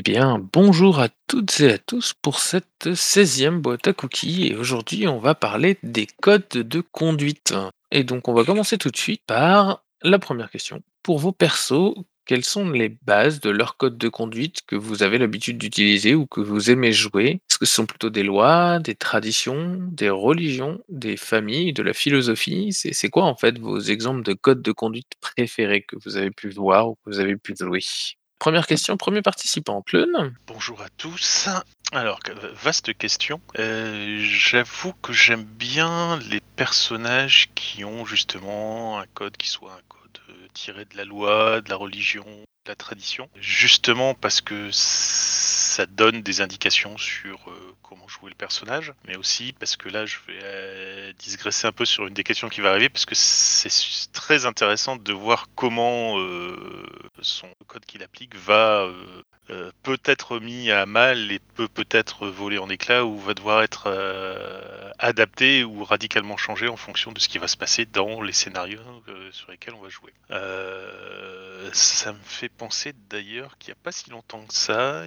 Eh bien, bonjour à toutes et à tous pour cette seizième boîte à cookies et aujourd'hui on va parler des codes de conduite. Et donc on va commencer tout de suite par la première question. Pour vos persos, quelles sont les bases de leur code de conduite que vous avez l'habitude d'utiliser ou que vous aimez jouer? Est-ce que ce sont plutôt des lois, des traditions, des religions, des familles, de la philosophie? C'est quoi en fait vos exemples de codes de conduite préférés que vous avez pu voir ou que vous avez pu jouer? Première question, premier participant, Clun. Bonjour à tous. Alors, vaste question. Euh, J'avoue que j'aime bien les personnages qui ont justement un code qui soit un code tiré de la loi, de la religion, de la tradition. Justement parce que ça donne des indications sur euh, comment jouer le personnage, mais aussi parce que là, je vais euh, digresser un peu sur une des questions qui va arriver, parce que c'est très intéressant de voir comment euh, son code qu'il applique va euh, peut être mis à mal et peut peut-être voler en éclats ou va devoir être euh, adapté ou radicalement changé en fonction de ce qui va se passer dans les scénarios euh, sur lesquels on va jouer. Ça me fait penser d'ailleurs qu'il n'y a pas si longtemps que ça,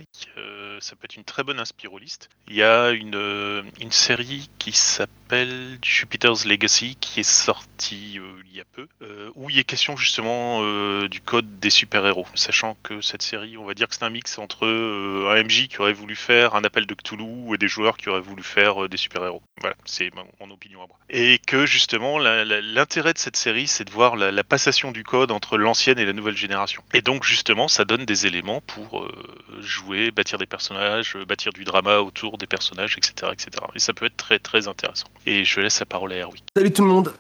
ça peut être une très bonne inspiroliste. Il y a une, une série qui s'appelle Jupiter's Legacy qui est sortie il y a peu, où il est question justement du code des super-héros, sachant que cette série, on va dire que c'est un mix entre euh, un MJ qui aurait voulu faire un appel de Cthulhu et des joueurs qui auraient voulu faire euh, des super-héros. Voilà, c'est mon, opinion à moi. Et que justement, l'intérêt de cette série, c'est de voir la, passation du code entre l'ancienne et la nouvelle génération. Et donc justement, ça donne des éléments pour euh, jouer, bâtir des personnages, bâtir du drama autour des personnages, etc., etc. Et ça peut être très très intéressant. Et je laisse la parole à Erwick. Salut tout le monde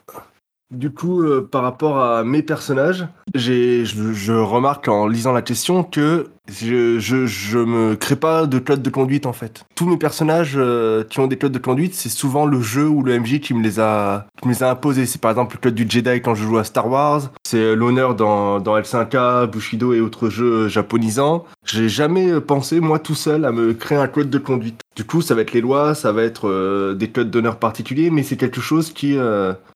Du coup, euh, par rapport à mes personnages, je, remarque en lisant la question que je, je, me crée pas de code de conduite en fait. Tous mes personnages euh, qui ont des codes de conduite, c'est souvent le jeu ou le MJ qui me les a, imposés. C'est par exemple le code du Jedi quand je joue à Star Wars, c'est l'honneur dans, dans L5K, Bushido et autres jeux japonisants. J'ai jamais pensé, moi tout seul, à me créer un code de conduite. Du coup, ça va être les lois, ça va être euh, des codes d'honneur particuliers, mais c'est quelque chose qui,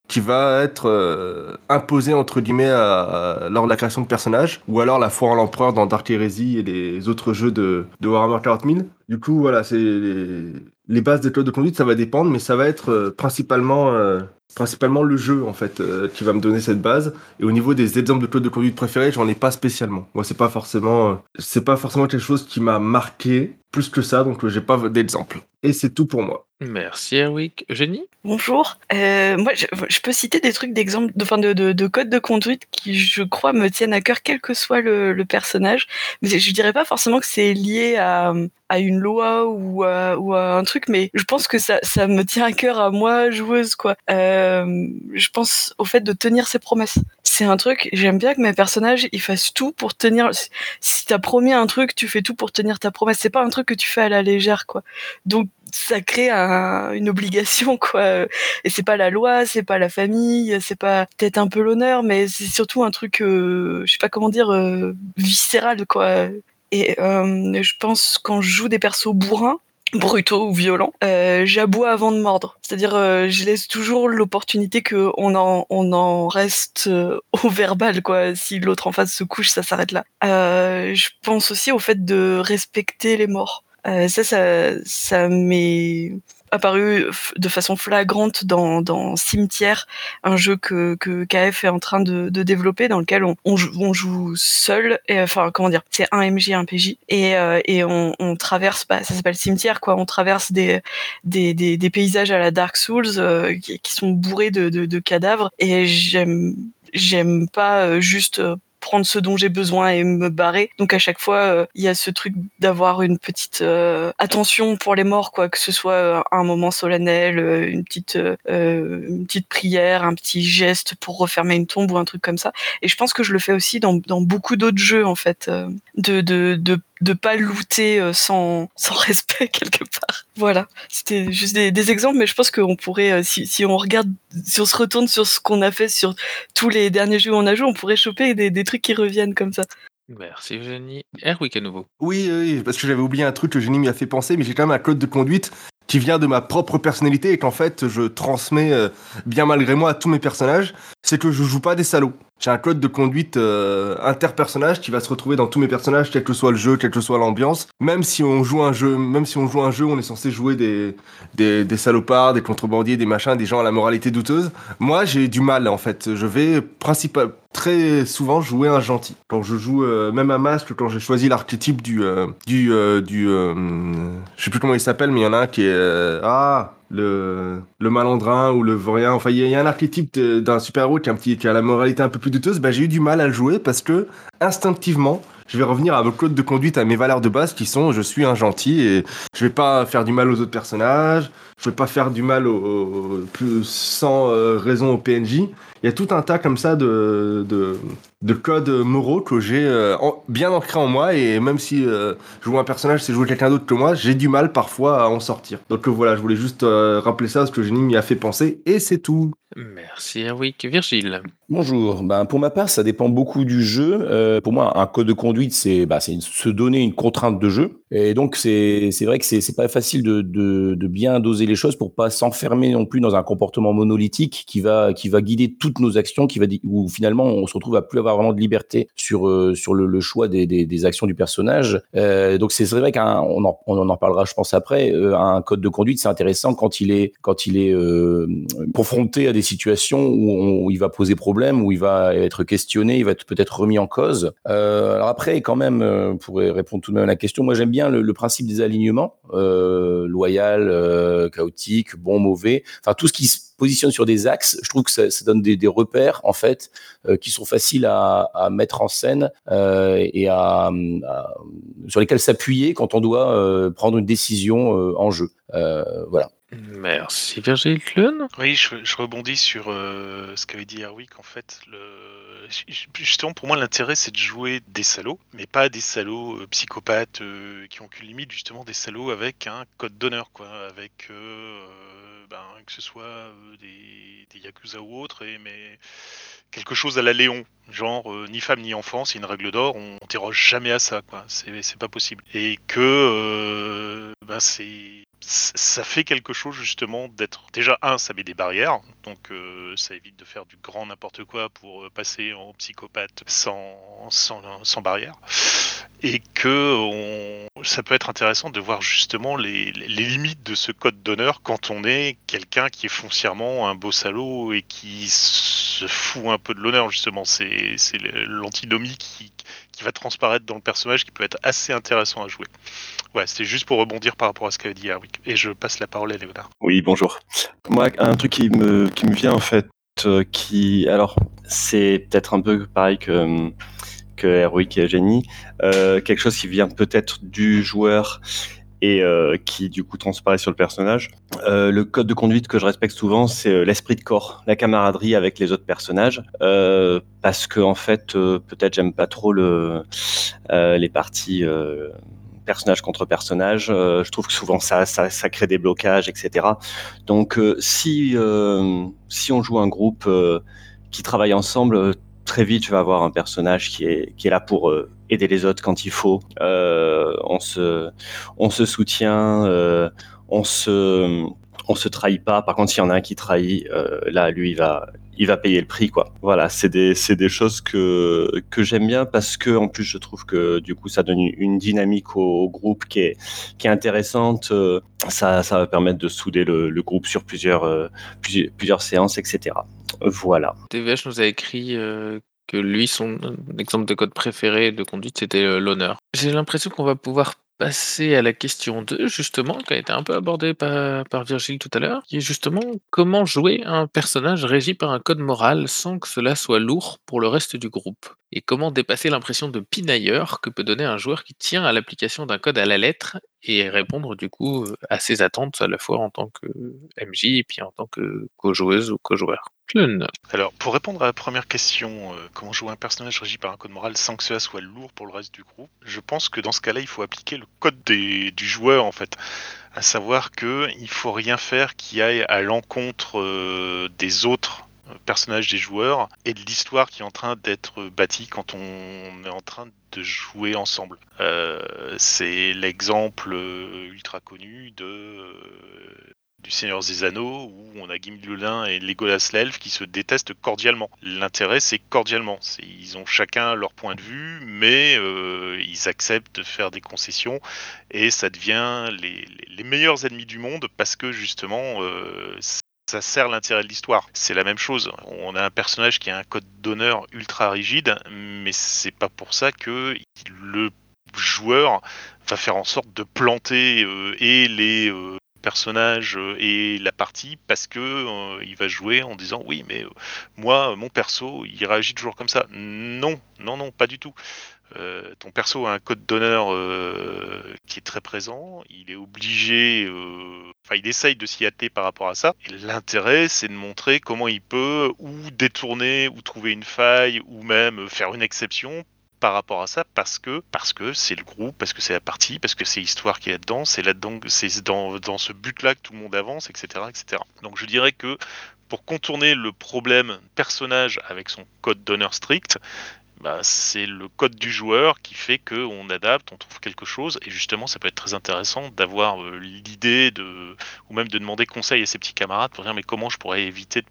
qui va être euh, imposé entre guillemets à- à- lors de la création de personnages, ou alors la foi en l'empereur dans Dark Heresy et les autres jeux de, de Warhammer 40 000. Du coup, voilà, c'est les, les bases des codes de conduite, ça va dépendre, mais ça va être euh, principalement, euh, principalement le jeu en fait euh, qui va me donner cette base. Et au niveau des exemples de codes de conduite préférés, j'en ai pas spécialement. Moi, c'est pas forcément, euh, c'est pas forcément quelque chose qui m'a marqué plus que ça, donc euh, j'ai pas d'exemple. Et c'est tout pour moi. Merci Erwick. Eugénie? Bonjour. Euh, moi, je, je peux citer des trucs d'exemple, de, enfin, de, de, de code de conduite qui, je crois, me tiennent à cœur, quel que soit le, le personnage. Mais je dirais pas forcément que c'est lié à, à une loi ou à, ou à un truc, mais je pense que ça, ça me tient à cœur à moi, joueuse, quoi. Euh, je pense au fait de tenir ses promesses. C'est un truc, j'aime bien que mes personnages, ils fassent tout pour tenir. Si- Si t'as promis un truc, tu fais tout pour tenir ta promesse. C'est pas un truc que tu fais à la légère, quoi. Donc, ça crée un- une obligation, quoi. Et c'est pas la loi, c'est pas la famille, c'est pas peut-être un peu l'honneur, mais c'est surtout un truc, euh, je sais pas comment dire, euh, viscéral, quoi. Et euh, je pense quand je joue des persos bourrins, brutaux ou violents, euh, j'aboie avant de mordre. C'est-à-dire, euh, je laisse toujours l'opportunité que on en, on en reste euh, au verbal, quoi. Si l'autre en face se couche, ça s'arrête là. Euh, je pense aussi au fait de respecter les morts. Euh, ça, ça, ça m'est apparu de façon flagrante dans, dans Cimetière, un jeu que, que KF est en train de, de développer, dans lequel on, on, joue, on joue seul, et, enfin comment dire, c'est un MJ, un PJ, et, euh, et on, on traverse, bah, ça s'appelle Cimetière, quoi, on traverse des, des, des, des paysages à la Dark Souls euh, qui, qui sont bourrés de, de, de cadavres, et j'aime j'aime pas euh, juste euh, prendre ce dont j'ai besoin et me barrer. Donc à chaque fois, euh, il y a ce truc d'avoir une petite euh, attention pour les morts, quoi, que ce soit euh, un moment solennel, une petite une petite prière, un petit geste pour refermer une tombe ou un truc comme ça. Et je pense que je le fais aussi dans, dans beaucoup d'autres jeux en fait, de de de de pas looter euh, sans sans respect quelque part. Voilà, c'était juste des, des exemples, mais je pense qu'on pourrait, euh, si si on regarde, si on se retourne sur ce qu'on a fait sur tous les derniers jeux où on a joué, on pourrait choper des, des trucs qui reviennent comme ça. Merci Eugénie. Erwick à nouveau. Oui, oui, parce que j'avais oublié un truc que Génie m'y a fait penser, mais j'ai quand même un code de conduite qui vient de ma propre personnalité et qu'en fait je transmets euh, bien malgré moi à tous mes personnages, c'est que je joue pas des salauds. J'ai un code de conduite euh, interpersonnage qui va se retrouver dans tous mes personnages, quel que soit le jeu, quelle que soit l'ambiance. Même si on joue un jeu, même si on joue un jeu, on est censé jouer des, des, salopards, des contrebandiers, des machins, des gens à la moralité douteuse. Moi, j'ai du mal en fait. Je vais principal, très souvent jouer un gentil. Quand je joue euh, même un masque, quand j'ai choisi l'archétype du euh, du du, je sais plus comment il s'appelle, mais il y en a un qui est euh, ah le, le malandrin ou le vaurien. Enfin, il y, a- un archétype d'un super-héros qui, a un petit- qui a la moralité un peu plus douteuse. Bah, j'ai eu du mal à le jouer parce que, instinctivement, je vais revenir à vos codes de conduite, à mes valeurs de base qui sont je suis un gentil et je vais pas faire du mal aux autres personnages, je vais pas faire du mal au- plus, sans euh, raison au PNJ. Il y a tout un tas comme ça de, de, de codes moraux que j'ai euh, en- bien ancrés en moi et même si euh, jouer un personnage c'est jouer quelqu'un d'autre que moi, j'ai du mal parfois à en sortir. Donc euh, voilà, je voulais juste euh, rappeler ça parce que Génie m'y a fait penser et c'est tout. Merci Erwick. Virgile. Bonjour. Ben, pour ma part, ça dépend beaucoup du jeu. Euh, pour moi, un code de conduite, c'est une- se donner une contrainte de jeu. Et donc, c'est c'est vrai que c'est c'est pas facile de, de, de bien doser les choses pour pas s'enfermer non plus dans un comportement monolithique qui va qui va guider toutes nos actions, qui va où finalement on se retrouve à plus avoir vraiment de liberté sur euh, sur le, choix des, actions du personnage. Euh, donc c'est vrai qu'un on en, on en parlera, je pense après. euh, un code de conduite, c'est intéressant quand il est quand il est confronté à des situations où, il va poser problème, où il va être questionné, il va être peut-être remis en cause. Alors après, quand même, pour répondre tout de même à la question, moi j'aime bien le, principe des alignements, loyal, chaotique, bon, mauvais, enfin tout ce qui se positionne sur des axes, je trouve que ça, ça donne des, des repères en fait euh, qui sont faciles à, à mettre en scène euh, et à, à- sur lesquels s'appuyer quand on doit euh, prendre une décision euh, en jeu. Euh, voilà. Merci Virgile. Clun. Oui, je, je rebondis sur euh, ce qu'avait dit Erwick. En fait, le... justement, pour moi, l'intérêt, c'est de jouer des salauds, mais pas des salauds euh, psychopathes euh, qui ont qu'une limite, justement, des salauds avec un code d'honneur, quoi, avec euh, ben, que ce soit euh, des, yakuza ou autres, mais quelque chose à la Léon, genre euh, ni femme ni enfant, c'est une règle d'or, on déroge jamais à ça, quoi. C'est pas possible. Et que euh, ben, ça fait quelque chose justement d'être déjà un ça met des barrières donc ça évite de faire du grand n'importe quoi pour passer en psychopathe sans sans, sans barrière et que on, ça peut être intéressant de voir justement les, limites de ce code d'honneur quand on est quelqu'un qui est foncièrement un beau salaud et qui se fout un peu de l'honneur justement c'est l'antinomie qui va transparaître dans le personnage qui peut être assez intéressant à jouer. Ouais, c'était juste pour rebondir par rapport à ce qu'a dit Erwick. Et je passe la parole à Léonard. Oui, bonjour. Moi, un truc qui me, qui me vient en fait, euh, qui, alors, c'est peut-être un peu pareil que, que et Jenny, euh, quelque chose qui vient peut-être du joueur et euh, qui du coup transparaît sur le personnage. Euh, le code de conduite que je respecte souvent, c'est l'esprit de corps, la camaraderie avec les autres personnages, parce que en fait, peut-être j'aime pas trop le, les parties personnage contre personnage. Je trouve que souvent ça, ça, ça crée des blocages, etc. Donc si si on joue un groupe qui travaille ensemble, très vite tu vas avoir un personnage qui est qui est là pour euh, aider les autres quand il faut. Euh, on se on se soutient, euh, on se on se trahit pas. Par contre, s'il y en a un qui trahit, là, lui, il va, il va payer le prix, quoi. Voilà, c'est des, des choses que que j'aime bien parce que en plus, je trouve que du coup, ça donne une, dynamique au, groupe qui est qui est intéressante. Ça, ça va permettre de souder le, groupe sur plusieurs plusieurs séances, etc. Voilà. TVH nous a écrit euh, que lui, son exemple de code préféré de conduite, c'était euh, l'honneur. J'ai l'impression qu'on va pouvoir passer à la question 2, justement, qui a été un peu abordée par, par Virgile tout à l'heure, qui est justement comment jouer un personnage régi par un code moral sans que cela soit lourd pour le reste du groupe? Et comment dépasser l'impression de pinailleur que peut donner un joueur qui tient à l'application d'un code à la lettre et répondre du coup à ses attentes à la fois en tant que MJ et puis en tant que co-joueuse ou co-joueur. Alors, pour répondre à la première question, euh, comment jouer un personnage régi par un code moral sans que cela soit lourd pour le reste du groupe, je pense que dans ce cas-là, il faut appliquer le code des- du joueur, en fait. À savoir que il faut rien faire qui aille à l'encontre euh, des autres personnage des joueurs et de l'histoire qui est en train d'être bâtie quand on est en train de jouer ensemble. Euh, c'est l'exemple ultra connu de du Seigneur des Anneaux où on a Gimli et Legolas l'Elfe qui se détestent cordialement. L'intérêt, c'est cordialement. Ils ont chacun leur point de vue, mais euh, ils acceptent de faire des concessions et ça devient les, les meilleurs ennemis du monde parce que justement, euh, ça sert l'intérêt de l'histoire. C'est la même chose. On a un personnage qui a un code d'honneur ultra rigide, mais c'est pas pour ça que le joueur va faire en sorte de planter euh, et les personnage euh, et la partie parce que euh, il va jouer en disant oui mais euh, moi mon perso il réagit toujours comme ça. Non, non, non, pas du tout. Ton perso a un code d'honneur qui est très présent, il est obligé, enfin il essaye de s'y atteler par rapport à ça. L'intérêt c'est de montrer comment il peut ou détourner ou trouver une faille ou même faire une exception par rapport à ça parce que parce que c'est le groupe, parce que c'est la partie, parce que c'est l'histoire qui est là-dedans, c'est là-dedans, c'est dans, dans ce but-là que tout le monde avance, etc., etc. Donc je dirais que pour contourner le problème personnage avec son code d'honneur strict, bah, c'est le code du joueur qui fait qu'on adapte, on trouve quelque chose, et justement, ça peut être très intéressant d'avoir euh, l'idée de, ou même de demander conseil à ses petits camarades pour dire mais comment je pourrais éviter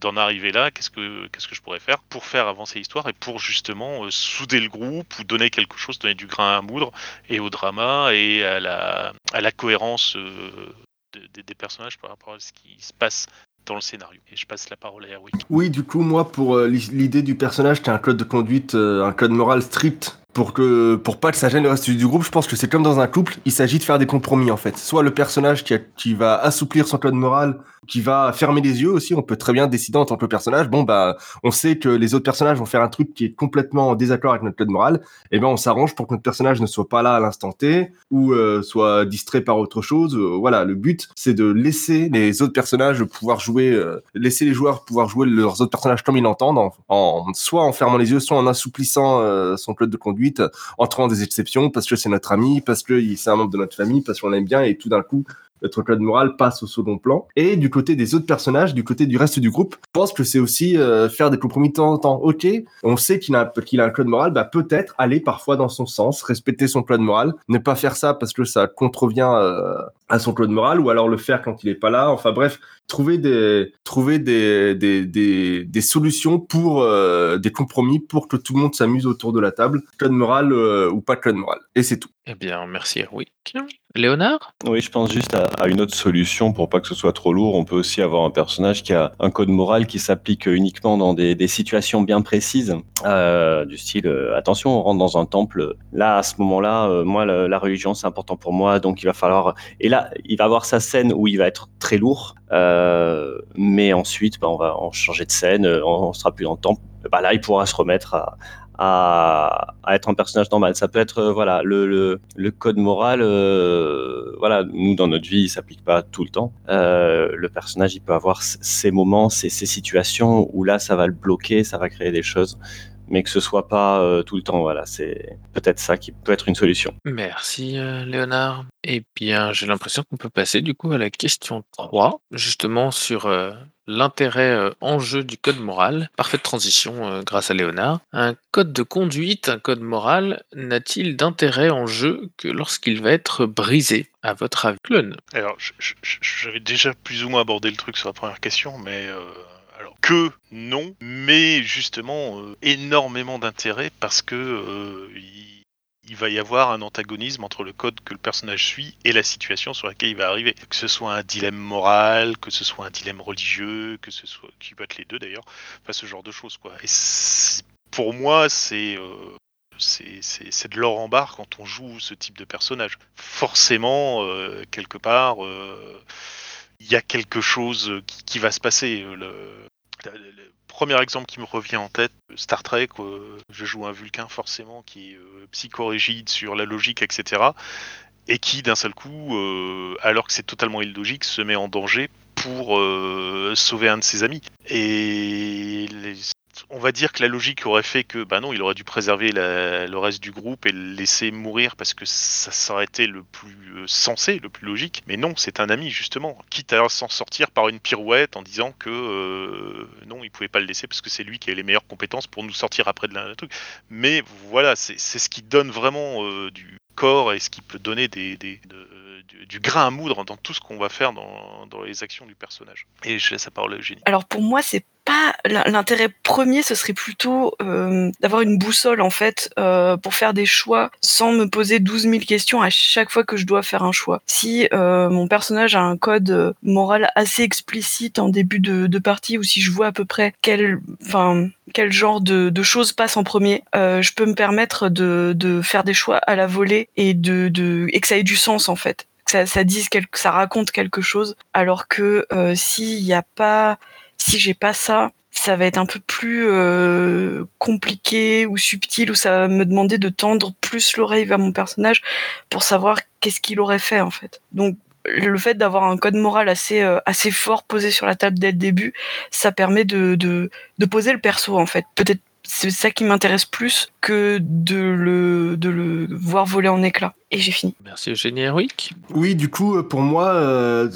d'en arriver là, qu'est-ce que qu'est-ce que je pourrais faire pour faire avancer l'histoire et pour justement euh, souder le groupe ou donner quelque chose, donner du grain à moudre et au drama et à la à la cohérence euh, des personnages par rapport à ce qui se passe le scénario. Et je passe la parole à. Oui, du coup, moi, pour euh, l'idée du personnage qui a un code de conduite, euh, un code moral strict, pour que pour pas que ça gêne le reste du groupe, je pense que c'est comme dans un couple, il s'agit de faire des compromis en fait. Soit le personnage qui va assouplir son code moral qui va fermer les yeux aussi. On peut très bien décider en tant que personnage, bon bah, on sait que les autres personnages vont faire un truc qui est complètement en désaccord avec notre code moral. Et eh ben on s'arrange pour que notre personnage ne soit pas là à l'instant T ou euh, soit distrait par autre chose. Euh, voilà, le but c'est de laisser les autres personnages pouvoir jouer, euh, laisser les joueurs pouvoir jouer leurs autres personnages comme ils l'entendent, en, en, soit en fermant les yeux, soit en assouplissant son code de conduite, en trouvant des exceptions parce que c'est notre ami, parce que c'est un membre de notre famille, parce qu'on l'aime bien et tout d'un coup notre code moral passe au second plan. Et du côté des autres personnages, du côté du reste du groupe, je pense que c'est aussi euh, faire des compromis de temps en temps. Ok, on sait qu'il a, qu'il a un code moral, bah peut-être aller parfois dans son sens, respecter son code moral, ne pas faire ça parce que ça contrevient euh, à son code moral, ou alors le faire quand il est pas là. Enfin bref, trouver des trouver des des, des, des solutions pour euh, des compromis pour que tout le monde s'amuse autour de la table, code moral ou pas code moral. Et c'est tout. Eh bien, merci Erwick. Léonard? Oui, je pense juste à, une autre solution pour pas que ce soit trop lourd. On peut aussi avoir un personnage qui a un code moral qui s'applique uniquement dans des, situations bien précises, euh, du style euh, attention, on rentre dans un temple. Là, à ce moment-là, euh, moi, la, religion c'est important pour moi, donc il va falloir. Et là, il va avoir sa scène où il va être très lourd, mais ensuite, bah, on va changer de scène, on, sera plus dans le temple. Bah, là, il pourra se remettre à, être un personnage normal. Ça peut être euh, voilà le, code moral. Euh, voilà, nous dans notre vie, il s'applique pas tout le temps. Euh, le personnage, il peut avoir ces moments, ces situations où là, ça va le bloquer, ça va créer des choses mais que ce soit pas euh, tout le temps. Voilà, c'est peut-être ça qui peut être une solution. Merci euh, Léonard. Eh bien, j'ai l'impression qu'on peut passer du coup à la question 3, justement sur euh, l'intérêt en jeu du code moral. Parfaite transition grâce à Léonard. Un code de conduite, un code moral, n'a-t-il d'intérêt en jeu que lorsqu'il va être brisé à votre avis, Clone Alors, j'avais déjà plus ou moins abordé le truc sur la première question, mais que non, mais justement euh, énormément d'intérêt parce que euh, il, va y avoir un antagonisme entre le code que le personnage suit et la situation sur laquelle il va arriver. Que ce soit un dilemme moral, que ce soit un dilemme religieux, que ce soit qui peut être les deux d'ailleurs, enfin ce genre de choses quoi. Et pour moi c'est euh, c'est de l'or en barre quand on joue ce type de personnage. Forcément, quelque part, il y a quelque chose qui, va se passer. Le premier exemple qui me revient en tête, Star Trek, euh, je joue un Vulcain forcément qui est euh, psychorigide sur la logique, etc. Et qui d'un seul coup, euh, alors que c'est totalement illogique, se met en danger pour sauver un de ses amis. Et on va dire que la logique aurait fait que, bah non, il aurait dû préserver le reste du groupe et le laisser mourir parce que ça, ça aurait été le plus euh, sensé, le plus logique. Mais non, c'est un ami justement, quitte à s'en sortir par une pirouette en disant que euh, non, il pouvait pas le laisser parce que c'est lui qui a les meilleures compétences pour nous sortir après de la truc. Mais voilà, c'est ce qui donne vraiment euh, du corps et ce qui peut donner du grain à moudre dans tout ce qu'on va faire dans, dans les actions du personnage. Et je laisse la parole à Eugénie. Alors pour moi, c'est pas l'in- l'intérêt premier, ce serait plutôt euh, d'avoir une boussole en fait euh, pour faire des choix sans me poser 12 000 questions à chaque fois que je dois faire un choix. Si euh, mon personnage a un code euh, moral assez explicite en début de, de partie ou si je vois à peu près quel, enfin quel genre de, de choses passe en premier, euh, je peux me permettre de, de faire des choix à la volée et de, de et que ça ait du sens en fait. Que ça, ça dise quelque, ça raconte quelque chose. Alors que euh, s'il n'y a pas si j'ai pas ça, ça va être un peu plus euh, compliqué ou subtil, ou ça va me demander de tendre plus l'oreille vers mon personnage pour savoir qu'est-ce qu'il aurait fait en fait. Donc le fait d'avoir un code moral assez euh, assez fort posé sur la table dès le début, ça permet de de, de poser le perso en fait. Peut-être c'est ça qui m'intéresse plus que de le de le voir voler en éclats. Et j'ai fini. Merci Eugénie Heroic. Oui, du coup, euh, pour moi, euh,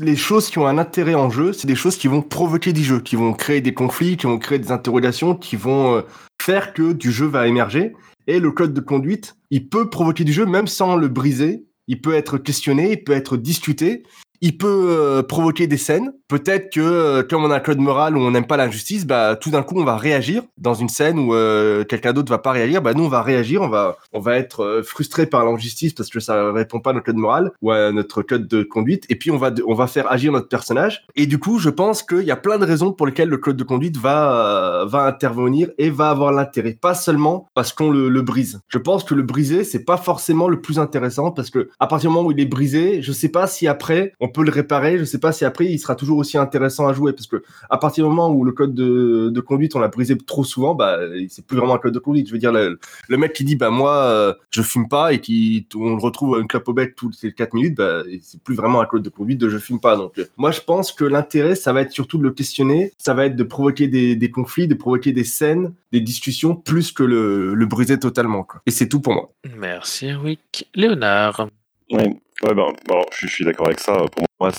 les choses qui ont un intérêt en jeu, c'est des choses qui vont provoquer du jeu, qui vont créer des conflits, qui vont créer des interrogations, qui vont euh, faire que du jeu va émerger. Et le code de conduite, il peut provoquer du jeu même sans le briser. Il peut être questionné, il peut être discuté. Il peut euh, provoquer des scènes. Peut-être que, euh, comme on a un code moral où on n'aime pas l'injustice, bah tout d'un coup on va réagir dans une scène où euh, quelqu'un d'autre va pas réagir. Bah nous on va réagir, on va on va être frustré par l'injustice parce que ça répond pas à notre code moral ou à notre code de conduite. Et puis on va on va faire agir notre personnage. Et du coup je pense qu'il y a plein de raisons pour lesquelles le code de conduite va va intervenir et va avoir l'intérêt, pas seulement parce qu'on le, le brise. Je pense que le briser c'est pas forcément le plus intéressant parce que à partir du moment où il est brisé, je sais pas si après on peut le réparer. Je sais pas si après il sera toujours aussi intéressant à jouer parce que à partir du moment où le code de, de conduite on l'a brisé trop souvent, bah c'est plus vraiment un code de conduite. Je veux dire le, le mec qui dit bah moi euh, je fume pas et qui on le retrouve à une clope au bec toutes les 4 minutes, bah c'est plus vraiment un code de conduite de je fume pas. Donc euh, moi je pense que l'intérêt ça va être surtout de le questionner, ça va être de provoquer des, des conflits, de provoquer des scènes, des discussions plus que le, le briser totalement. Quoi. Et c'est tout pour moi. Merci Heroic. Léonard. Ouais, ouais ben, bon, je, je suis d'accord avec ça. Pour moi,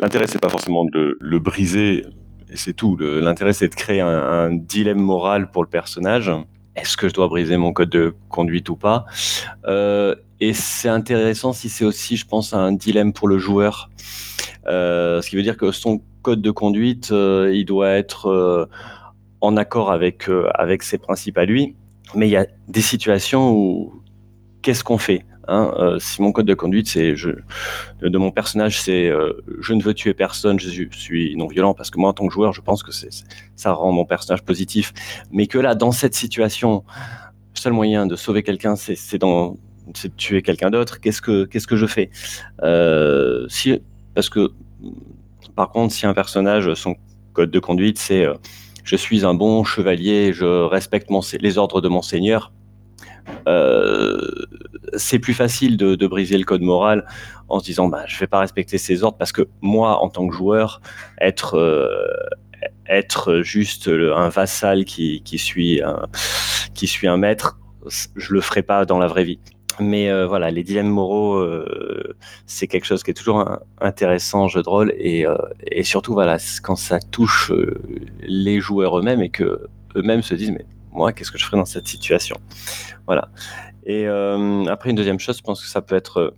l'intérêt, c'est pas forcément de le, briser, et c'est tout. L'intérêt, c'est de créer un, dilemme moral pour le personnage. Est-ce que je dois briser mon code de conduite ou pas? Euh, Et c'est intéressant si c'est aussi, je pense, un dilemme pour le joueur. Euh, ce qui veut dire que son code de conduite, euh, il doit être en accord avec, avec ses principes à lui. Mais il y a des situations où qu'est-ce qu'on fait? Hein Euh, Si mon code de conduite, c'est de mon personnage, c'est euh, je ne veux tuer personne, je suis- non violent parce que moi, en tant que joueur, je pense que ça rend mon personnage positif. Mais que là, dans cette situation, le seul moyen de sauver quelqu'un, c'est de tuer quelqu'un d'autre. Qu'est-ce que je fais? Euh, parce que par contre, si un personnage, son code de conduite, c'est je suis un bon chevalier, je respecte les ordres de mon seigneur. Euh, c'est plus facile de, briser le code moral en se disant bah, je vais pas respecter ses ordres parce que moi en tant que joueur être euh, juste un vassal qui, qui suit un, maître je le ferai pas dans la vraie vie. Mais euh, voilà les dilemmes moraux c'est quelque chose qui est toujours intéressant jeu de rôle et, et surtout voilà quand ça touche les joueurs eux-mêmes et que eux-mêmes se disent mais moi qu'est-ce que je ferais dans cette situation? Voilà et euh, après, une deuxième chose, je pense que ça peut être euh,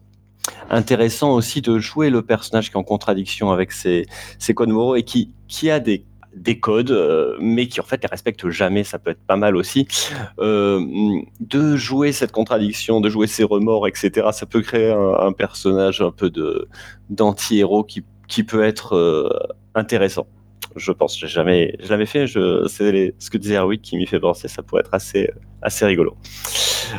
intéressant aussi de jouer le personnage qui est en contradiction avec ses, ses codes moraux et qui, a des, des codes, euh, mais qui en fait les respecte jamais. Ça peut être pas mal aussi. De jouer cette contradiction, de jouer ses remords, etc. Ça peut créer un, personnage un peu d'anti-héros qui, peut être intéressant je pense. J'ai jamais, je l'avais fait. C'est ce que disait Erwick qui m'y fait penser. Ça pourrait être assez, rigolo.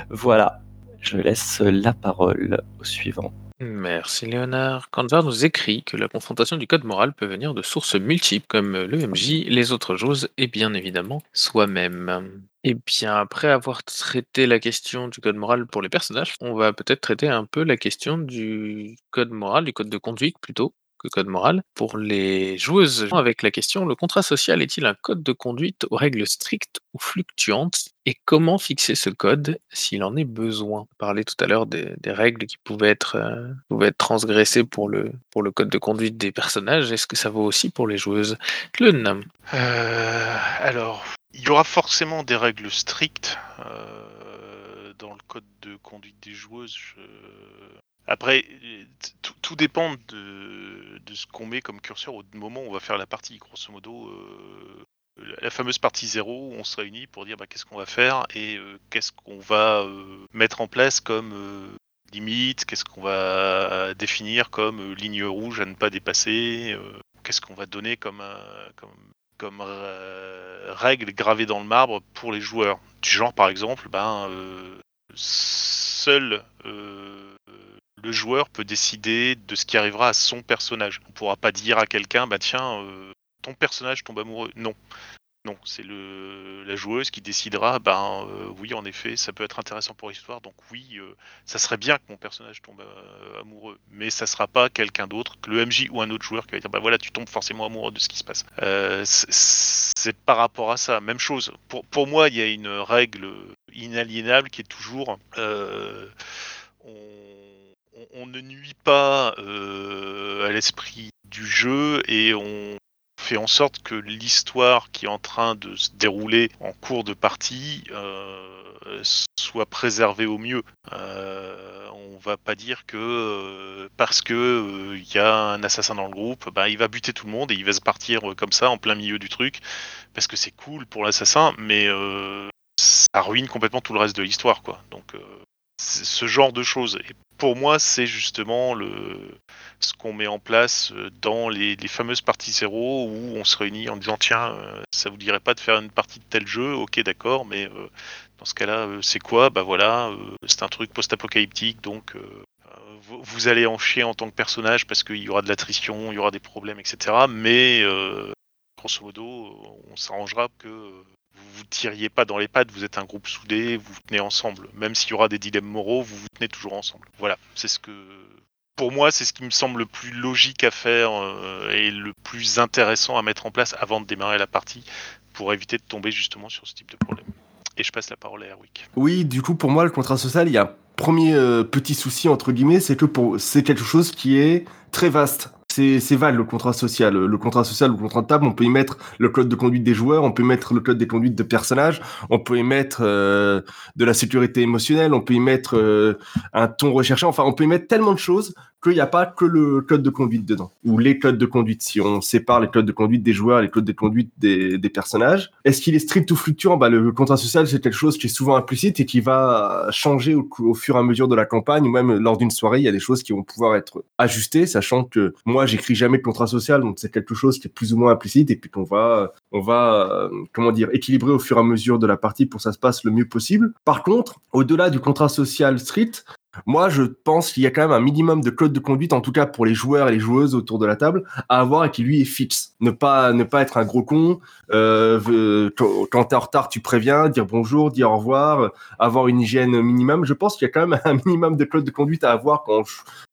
Voilà. Je laisse la parole au suivant. Merci Léonard. Canvar nous écrit que la confrontation du code moral peut venir de sources multiples comme le MJ, les autres joueuses et bien évidemment soi-même. Et bien après avoir traité la question du code moral pour les personnages, on va peut-être traiter un peu la question du code moral, du code de conduite plutôt, que code moral. Pour les joueuses, avec la question, le contrat social est-il un code de conduite aux règles strictes ou fluctuantes? Et comment fixer ce code s'il en est besoin? On parlait tout à l'heure des, règles qui pouvaient être, euh, transgressées pour le, code de conduite des personnages. Est-ce que ça vaut aussi pour les joueuses? Euh, alors, il y aura forcément des règles strictes euh, dans le code de conduite des joueuses. Après, tout, dépend de, ce qu'on met comme curseur au moment où on va faire la partie. Grosso modo, euh, la fameuse partie 0 où on se réunit pour dire bah, qu'est-ce qu'on va faire et euh, qu'est-ce qu'on va euh, mettre en place comme limite, qu'est-ce qu'on va définir comme ligne rouge à ne pas dépasser, qu'est-ce qu'on va donner comme, règle gravée dans le marbre pour les joueurs. Du genre, par exemple, ben, seul le joueur peut décider de ce qui arrivera à son personnage. On pourra pas dire à quelqu'un, bah tiens, euh, ton personnage tombe amoureux. Non. Non, c'est la joueuse qui décidera, ben euh, oui, en effet, ça peut être intéressant pour l'histoire, donc oui, euh, ça serait bien que mon personnage tombe amoureux, mais ça sera pas quelqu'un d'autre que le MJ ou un autre joueur qui va dire, bah voilà, tu tombes forcément amoureux de ce qui se passe. C'est- par rapport à ça, même chose. Pour moi, il y a une règle inaliénable qui est toujours, euh, on, on- on ne nuit pas euh, à l'esprit du jeu et on fait en sorte que l'histoire qui est en train de se dérouler en cours de partie euh, soit préservée au mieux. Euh, on va pas dire que euh, parce que euh, il y a un assassin dans le groupe, bah, il va buter tout le monde et il va se partir comme ça en plein milieu du truc parce que c'est cool pour l'assassin, mais ça ruine complètement tout le reste de l'histoire, quoi. Donc ce genre de choses. Pour moi, c'est justement le ce qu'on met en place euh, dans les, fameuses parties zéro où on se réunit en disant tiens, euh, ça vous dirait pas de faire une partie de tel jeu? Ok, d'accord, mais euh, dans ce cas-là, c'est quoi? Bah voilà, c'est un truc post-apocalyptique, donc vous, allez en chier en tant que personnage parce qu'il y aura de l'attrition, il y aura des problèmes, etc. Mais grosso modo, on s'arrangera que vous vous tiriez pas dans les pattes, vous êtes un groupe soudé, vous vous tenez ensemble. Même s'il y aura des dilemmes moraux, vous vous tenez toujours ensemble. Voilà, c'est ce que. Pour moi, c'est ce qui me semble le plus logique à faire euh, et le plus intéressant à mettre en place avant de démarrer la partie pour éviter de tomber justement sur ce type de problème. Et je passe la parole à Erwick. Oui, du coup, pour moi, le contrat social, il y a un premier euh, petit souci, entre guillemets, c'est que c'est quelque chose qui est très vaste. C'est, vague, le contrat social. Le contrat social ou le contrat de table, on peut y mettre le code de conduite des joueurs, on peut y mettre le code des conduites de personnages, on peut y mettre euh, de la sécurité émotionnelle, on peut y mettre euh, un ton recherché, enfin, on peut y mettre tellement de choses qu'il n'y a pas que le code de conduite dedans, ou les codes de conduite, si on sépare les codes de conduite des joueurs les codes de conduite des, personnages. Est-ce qu'il est strict ou fluctuant? Bah, Le contrat social, c'est quelque chose qui est souvent implicite et qui va changer au fur et à mesure de la campagne, ou même lors d'une soirée, il y a des choses qui vont pouvoir être ajustées, sachant que moi, j'écris jamais de contrat social, donc c'est quelque chose qui est plus ou moins implicite, et puis qu'on va, on va, euh, comment dire, équilibrer au fur et à mesure de la partie pour que ça se passe le mieux possible. Par contre, au-delà du contrat social strict, moi, je pense qu'il y a quand même un minimum de code de conduite, en tout cas pour les joueurs et les joueuses autour de la table, à avoir et qui lui est fixe. Ne pas, ne pas être un gros con. Euh, quand t'es en retard, tu préviens, dire bonjour, dire au revoir, avoir une hygiène minimum. Je pense qu'il y a quand même un minimum de code de conduite à avoir quand,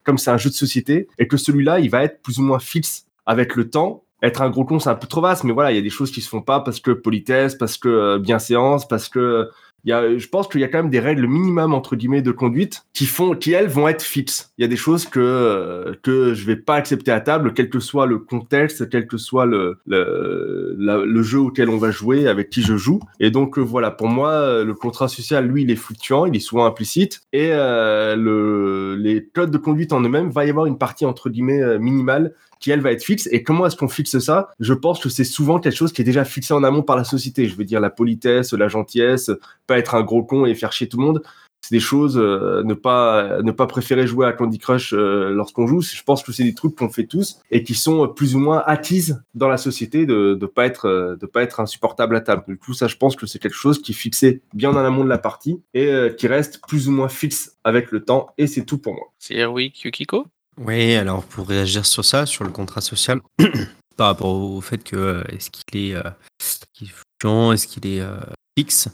comme c'est un jeu de société, et que celui-là, il va être plus ou moins fixe avec le temps. Être un gros con, c'est un peu trop vaste, mais voilà, il y a des choses qui se font pas parce que politesse, parce que euh, bienséance, parce que il y a, je pense qu'il y a quand même des règles minimum entre guillemets de conduite qui font, qui elles vont être fixes. Il y a des choses que euh, que je vais pas accepter à table, quel que soit le contexte, quel que soit le le, le jeu auquel on va jouer, avec qui je joue. Et donc euh, voilà, pour moi, euh, le contrat social, lui, il est fluctuant, il est souvent implicite, et euh, le les codes de conduite en eux-mêmes va y avoir une partie entre guillemets minimale qui elle va être fixe. Et comment est-ce qu'on fixe ça? Je pense que c'est souvent quelque chose qui est déjà fixé en amont par la société. Je veux dire la politesse, la gentillesse, pas être un gros con et faire chier tout le monde. C'est des choses, euh, ne pas ne pas préférer jouer à Candy Crush euh, lorsqu'on joue. Je pense que c'est des trucs qu'on fait tous et qui sont plus ou moins acquises dans la société de de pas être euh, de pas être insupportable à table. Du coup, ça, je pense que c'est quelque chose qui est fixé bien en amont de la partie et euh, qui reste plus ou moins fixe avec le temps. Et c'est tout pour moi. C'est Erwick Yukiko? Oui, alors pour réagir sur ça, sur le contrat social, par rapport au fait que euh, est-ce qu'il est, euh, fluctuant, est-ce qu'il est euh, fixe?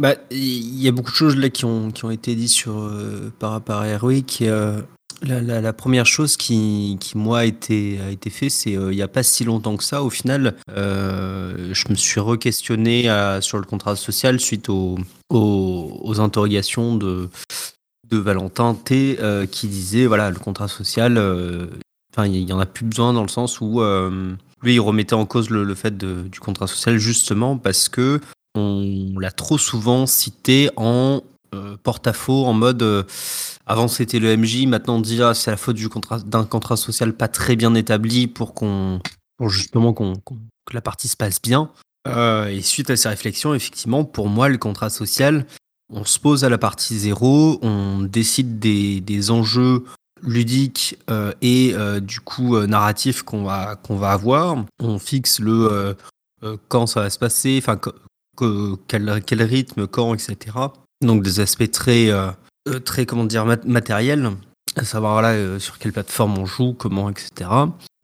Bah, il y a beaucoup de choses là qui ont, qui ont été dites sur, euh, par rapport à euh, la, première chose qui, qui moi, a été, a été fait, c'est euh, il n'y a pas si longtemps que ça. Au final, euh, je me suis re-questionné sur le contrat social suite aux, aux interrogations de, de Valentin T euh, qui disait voilà, le contrat social, euh, enfin, il n'y en a plus besoin dans le sens où euh, lui, il remettait en cause le, fait de- du contrat social justement parce que on l'a trop souvent cité en porte-à-faux, en mode avant c'était le MJ, maintenant on dit ah, c'est la faute du contrat d'un contrat social pas très bien établi pour qu'on justement qu'on que la partie se passe bien. Et suite à ces réflexions, effectivement, pour moi, le contrat social, on se pose à la partie zéro, on décide des, des enjeux ludiques euh, et euh, du coup euh, narratifs qu'on va va avoir. On fixe le quand ça va se passer, enfin que- que- quel, quel rythme, quand, etc. Donc des aspects très très comment dire mat- matériels, à savoir sur quelle plateforme on joue, comment, etc.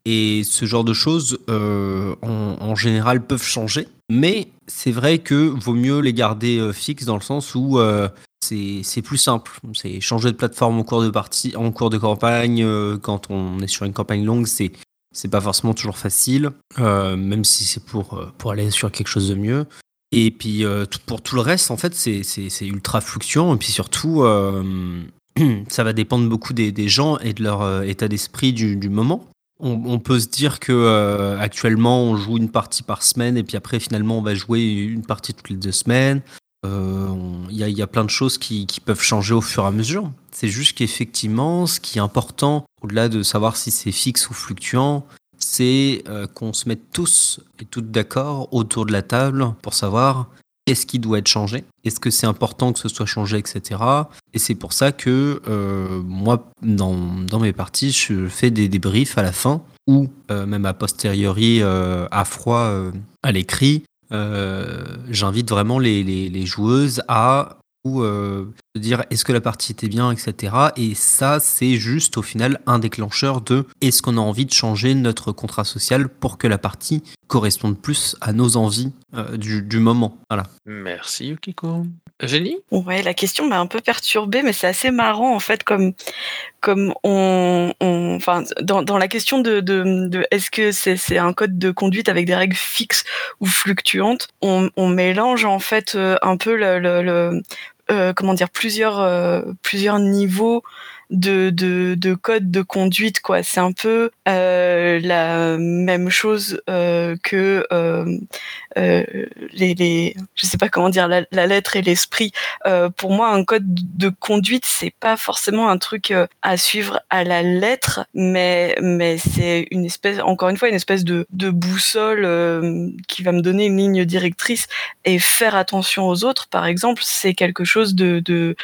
Et ce genre de choses, en, en général, peuvent changer. Mais c'est vrai que vaut mieux les garder euh, fixes dans le sens où euh, c'est plus simple. C'est changer de plateforme en cours de en cours de campagne. euh, quand on est sur une campagne longue, c'est c'est pas forcément toujours facile, même si c'est pour pour aller sur quelque chose de mieux. Et puis pour tout le reste, en fait, c'est ultra fluctuant. Et puis surtout, ça va dépendre beaucoup des, des gens et de leur état d'esprit du moment. On, peut se dire que euh, actuellement on joue une partie par semaine et puis après finalement on va jouer une partie toutes les deux semaines. Euh, Il y, a, plein de choses qui, qui peuvent changer au fur et à mesure. C'est juste qu'effectivement, ce qui est important, au-delà de savoir si c'est fixe ou fluctuant, c'est euh, qu'on se mette tous et toutes d'accord autour de la table pour savoir qu'est-ce qui doit être changé, est-ce que c'est important que ce soit changé, etc. Et c'est pour ça que euh, moi, dans, dans mes parties, je fais des débriefs à la fin ou euh, même a posteriori euh, à froid euh, à l'écrit. Euh, J'invite vraiment les, les- les joueuses à ou, dire est-ce que la partie était bien, etc. Et ça, c'est juste au final un déclencheur de est-ce qu'on a envie de changer notre contrat social pour que la partie corresponde plus à nos envies euh, du, du moment. Voilà. Merci Yukiko. Eugénie? Ouais, la question m'a un peu perturbée, mais c'est assez marrant en fait, comme comme on, enfin, dans, dans la question de, de, de est-ce que c'est c'est un code de conduite avec des règles fixes ou fluctuantes, on, on mélange en fait euh, un peu le, le, le- comment dire plusieurs euh, plusieurs niveaux de, de, de code de conduite quoi. C'est un peu euh, la même chose euh, que euh, les, les je sais pas comment dire la, lettre et l'esprit. Pour moi un code de conduite c'est pas forcément un truc à suivre à la lettre mais mais c'est une espèce encore une fois une espèce de, de boussole qui va me donner une ligne directrice et faire attention aux autres. Par exemple c'est quelque chose de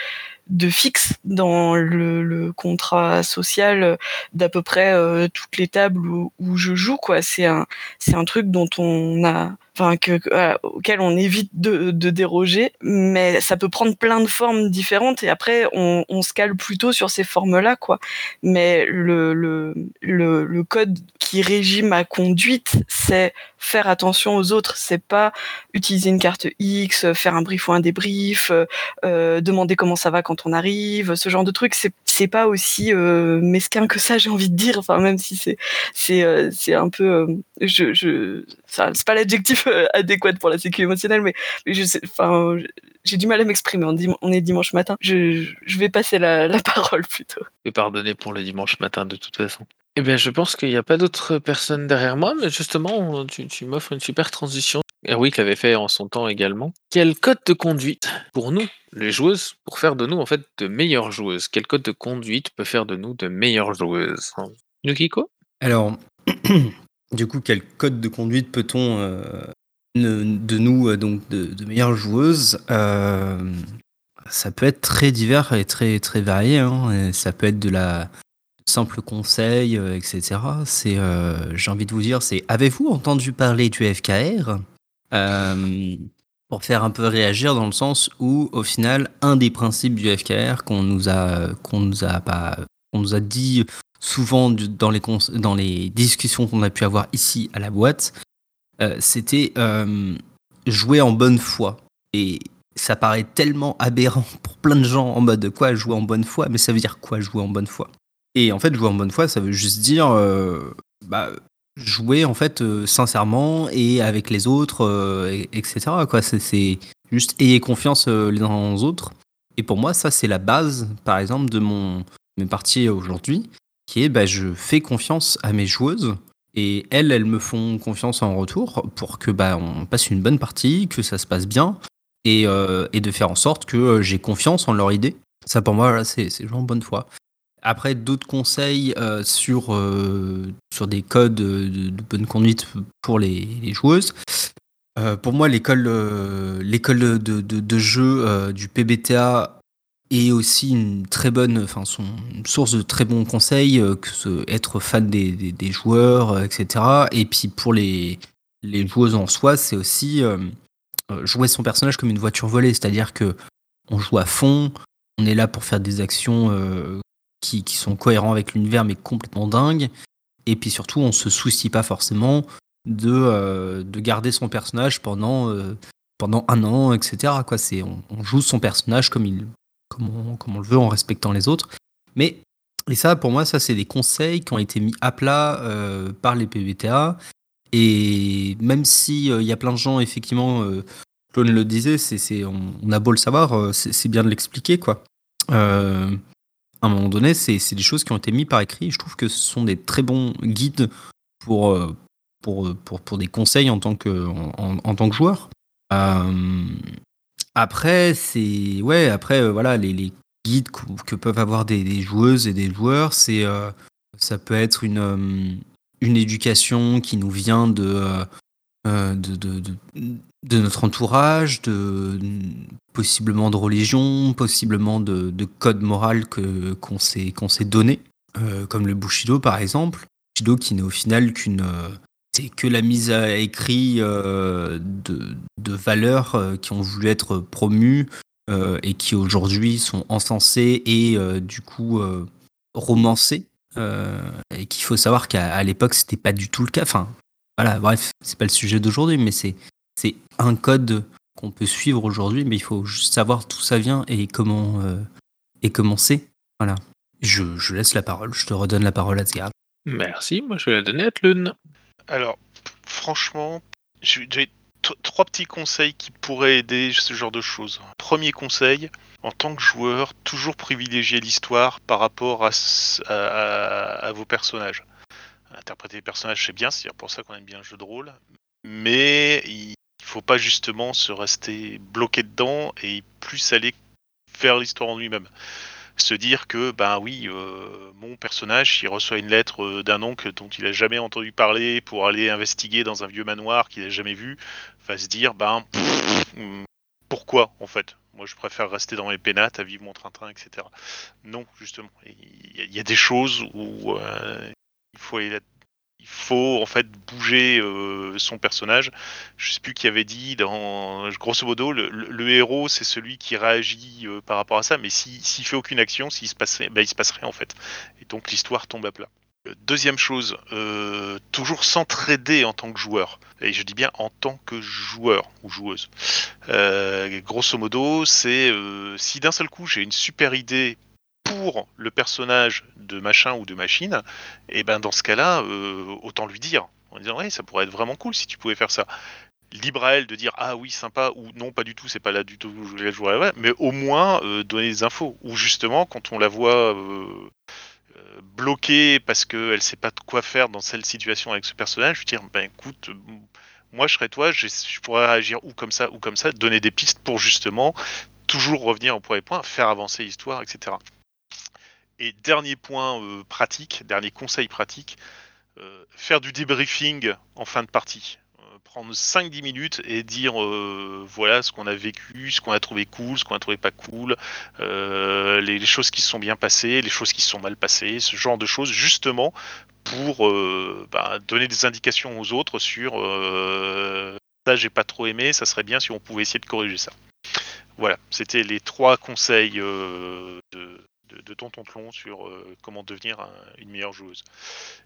de fixe dans le, le contrat social d'à peu près euh, toutes les tables où, où je joue quoi. C'est un c'est un truc dont on a enfin que, voilà, auquel on évite de, de déroger mais ça peut prendre plein de formes différentes et après on, on se cale plutôt sur ces formes là quoi. Mais le, le, le, le code qui régit ma conduite c'est faire attention aux autres. C'est pas utiliser une carte X faire un brief ou un débrief euh, euh, demander comment ça va quand on arrive, ce genre de truc, c'est c'est pas aussi euh, mesquin que ça, j'ai envie de dire. Enfin, même si c'est c'est euh, un peu, euh, je je, c'est pas l'adjectif adéquat pour la sécurité émotionnelle, mais, mais je sais, enfin, j'ai du mal à m'exprimer. On, est dimanche matin, je je vais passer la, la parole plutôt. Et pardonner pour le dimanche matin de toute façon. Eh bien, je pense qu'il n'y a pas d'autres personnes derrière moi, mais justement, tu, tu m'offres une super transition. Erwick l'avait fait en son temps également. Quel code de conduite pour nous, les joueuses, pour faire de nous en fait de meilleures joueuses? Quel code de conduite peut faire de nous de meilleures joueuses? Yukiko? Alors, du coup, quel code de conduite peut-on euh, de nous, euh, donc de, meilleures joueuses? Euh, Ça peut être très divers et très, très varié. hein. Ça peut être de la simple conseil, etc. J'ai envie de vous dire, c'est avez-vous entendu parler du FKR Euh, Pour faire un peu réagir dans le sens où, au final, un des principes du FKR qu'on nous a, qu'on nous a pas, qu'on nous a dit souvent dans les, dans les discussions qu'on a pu avoir ici à la boîte, euh, c'était euh, jouer en bonne foi. Et ça paraît tellement aberrant pour plein de gens en mode quoi jouer en bonne foi, mais ça veut dire quoi jouer en bonne foi? Et en fait, jouer en bonne foi, ça veut juste dire bah, jouer en fait euh, sincèrement et avec les autres, euh, et- etc. Quoi, c'est, juste ayez confiance euh, les uns les autres. Et pour moi, ça c'est la base, par exemple, de mon mes parties aujourd'hui, qui est bah, je fais confiance à mes joueuses et elles, elles me font confiance en retour pour que bah on passe une bonne partie, que ça se passe bien et, et de faire en sorte que j'ai confiance en leur idée. Ça pour moi, c'est en bonne foi. Après, d'autres conseils euh, sur, euh, sur des codes de, bonne conduite pour les, joueuses. Euh, pour moi, l'école l'école de, de, jeu du PBTA est aussi une très bonne, enfin, son, source de très bons conseils, que être fan des, des, joueurs, etc. Et puis pour les, les joueuses en soi, c'est aussi jouer son personnage comme une voiture volée, c'est-à-dire que on joue à fond, on est là pour faire des actions qui, sont cohérents avec l'univers mais complètement dingues. Et puis surtout, on se soucie pas forcément de, euh, de garder son personnage pendant, euh, pendant un an, etc. Quoi. C'est, on, joue son personnage comme, il, comme, on, on le veut en respectant les autres. Mais, et ça, pour moi, ça, c'est des conseils qui ont été mis à plat euh, par les PBTA. Et même si il y a plein de gens, effectivement, Claude le disait, c'est, on, on a beau le savoir, c'est bien de l'expliquer, quoi. À un moment donné, c'est, des choses qui ont été mises par écrit. Je trouve que ce sont des très bons guides pour, euh, pour, euh, pour, pour des conseils en tant que, en, en- tant que joueur. Euh, après, c'est. Ouais, après, voilà, les, guides que, peuvent avoir des, joueuses et des joueurs, c'est. ça peut être une, une éducation qui nous vient de. de, de, de, de notre entourage, de possiblement de religion, possiblement de, de code moral que qu'on s'est qu'on s'est donné, euh, comme le Bushido par exemple. Bushido qui n'est au final qu'une euh, c'est que la mise à écrit euh, de, de valeurs qui ont voulu être promues et qui aujourd'hui sont encensées et du coup romancées. Et qu'il faut savoir qu'à l'époque c'était pas du tout le cas. Enfin, voilà, bref, c'est pas le sujet d'aujourd'hui, mais c'est c'est un code qu'on peut suivre aujourd'hui, mais il faut juste savoir d'où ça vient et comment euh, et comment c'est. Voilà. Je, je laisse la parole, je te redonne la parole, Asgard. Merci, moi je vais la donner à Tlun. Alors, franchement, j'ai trois petits conseils qui pourraient aider ce genre de choses. Premier conseil, en tant que joueur, toujours privilégier l'histoire par rapport à, à- à- à vos personnages. Interpréter les personnages, c'est bien, c'est pour ça qu'on aime bien le jeu de rôle. Mais faut pas justement se rester bloqué dedans et plus aller faire l'histoire en lui-même. Se dire que ben oui euh, mon personnage il reçoit une lettre euh, d'un oncle dont il a jamais entendu parler pour aller investiguer dans un vieux manoir qu'il a jamais vu va se dire ben pourquoi en fait? Moi je préfère rester dans mes pénates à vivre mon train-train etc non justement il y, a- des choses où euh, il faut aller il faut en fait bouger euh, son personnage. Je sais plus qui avait dit dans grosso modo le, héros c'est celui qui réagit euh, par rapport à ça, mais si- s'il fait aucune action, s'il se bah, il se passerait en fait. Et donc l'histoire tombe à plat. Euh, Deuxième chose, toujours s'entraider en tant que joueur. Et je dis bien en tant que joueur ou joueuse. Grosso modo, c'est si d'un seul coup j'ai une super idée pour le personnage de machin ou de machine, et ben dans ce cas-là, euh, autant lui dire en disant ouais ça pourrait être vraiment cool si tu pouvais faire ça. Libre à elle de dire ah oui sympa ou non pas du tout c'est pas là du tout où je voulais jouer là mais au moins euh, donner des infos ou justement quand on la voit euh, bloquée parce qu'elle sait pas quoi faire dans cette situation avec ce personnage, je dire ben écoute moi je serais toi je, je pourrais réagir ou comme ça ou comme ça, donner des pistes pour justement toujours revenir au premier point, faire avancer l'histoire etc. Et dernier point euh, pratique, dernier conseil pratique, euh, faire du debriefing en fin de partie. Euh, prendre 5-10 minutes et dire voilà ce qu'on a vécu, ce qu'on a trouvé cool, ce qu'on a trouvé pas cool, les, choses qui se sont bien passées, les choses qui se sont mal passées, ce genre de choses, justement pour bah, donner des indications aux autres sur ça j'ai pas trop aimé, ça serait bien si on pouvait essayer de corriger ça. Voilà, c'était les trois conseils de, de, de Tonton Tlon sur euh, comment devenir un- une meilleure joueuse.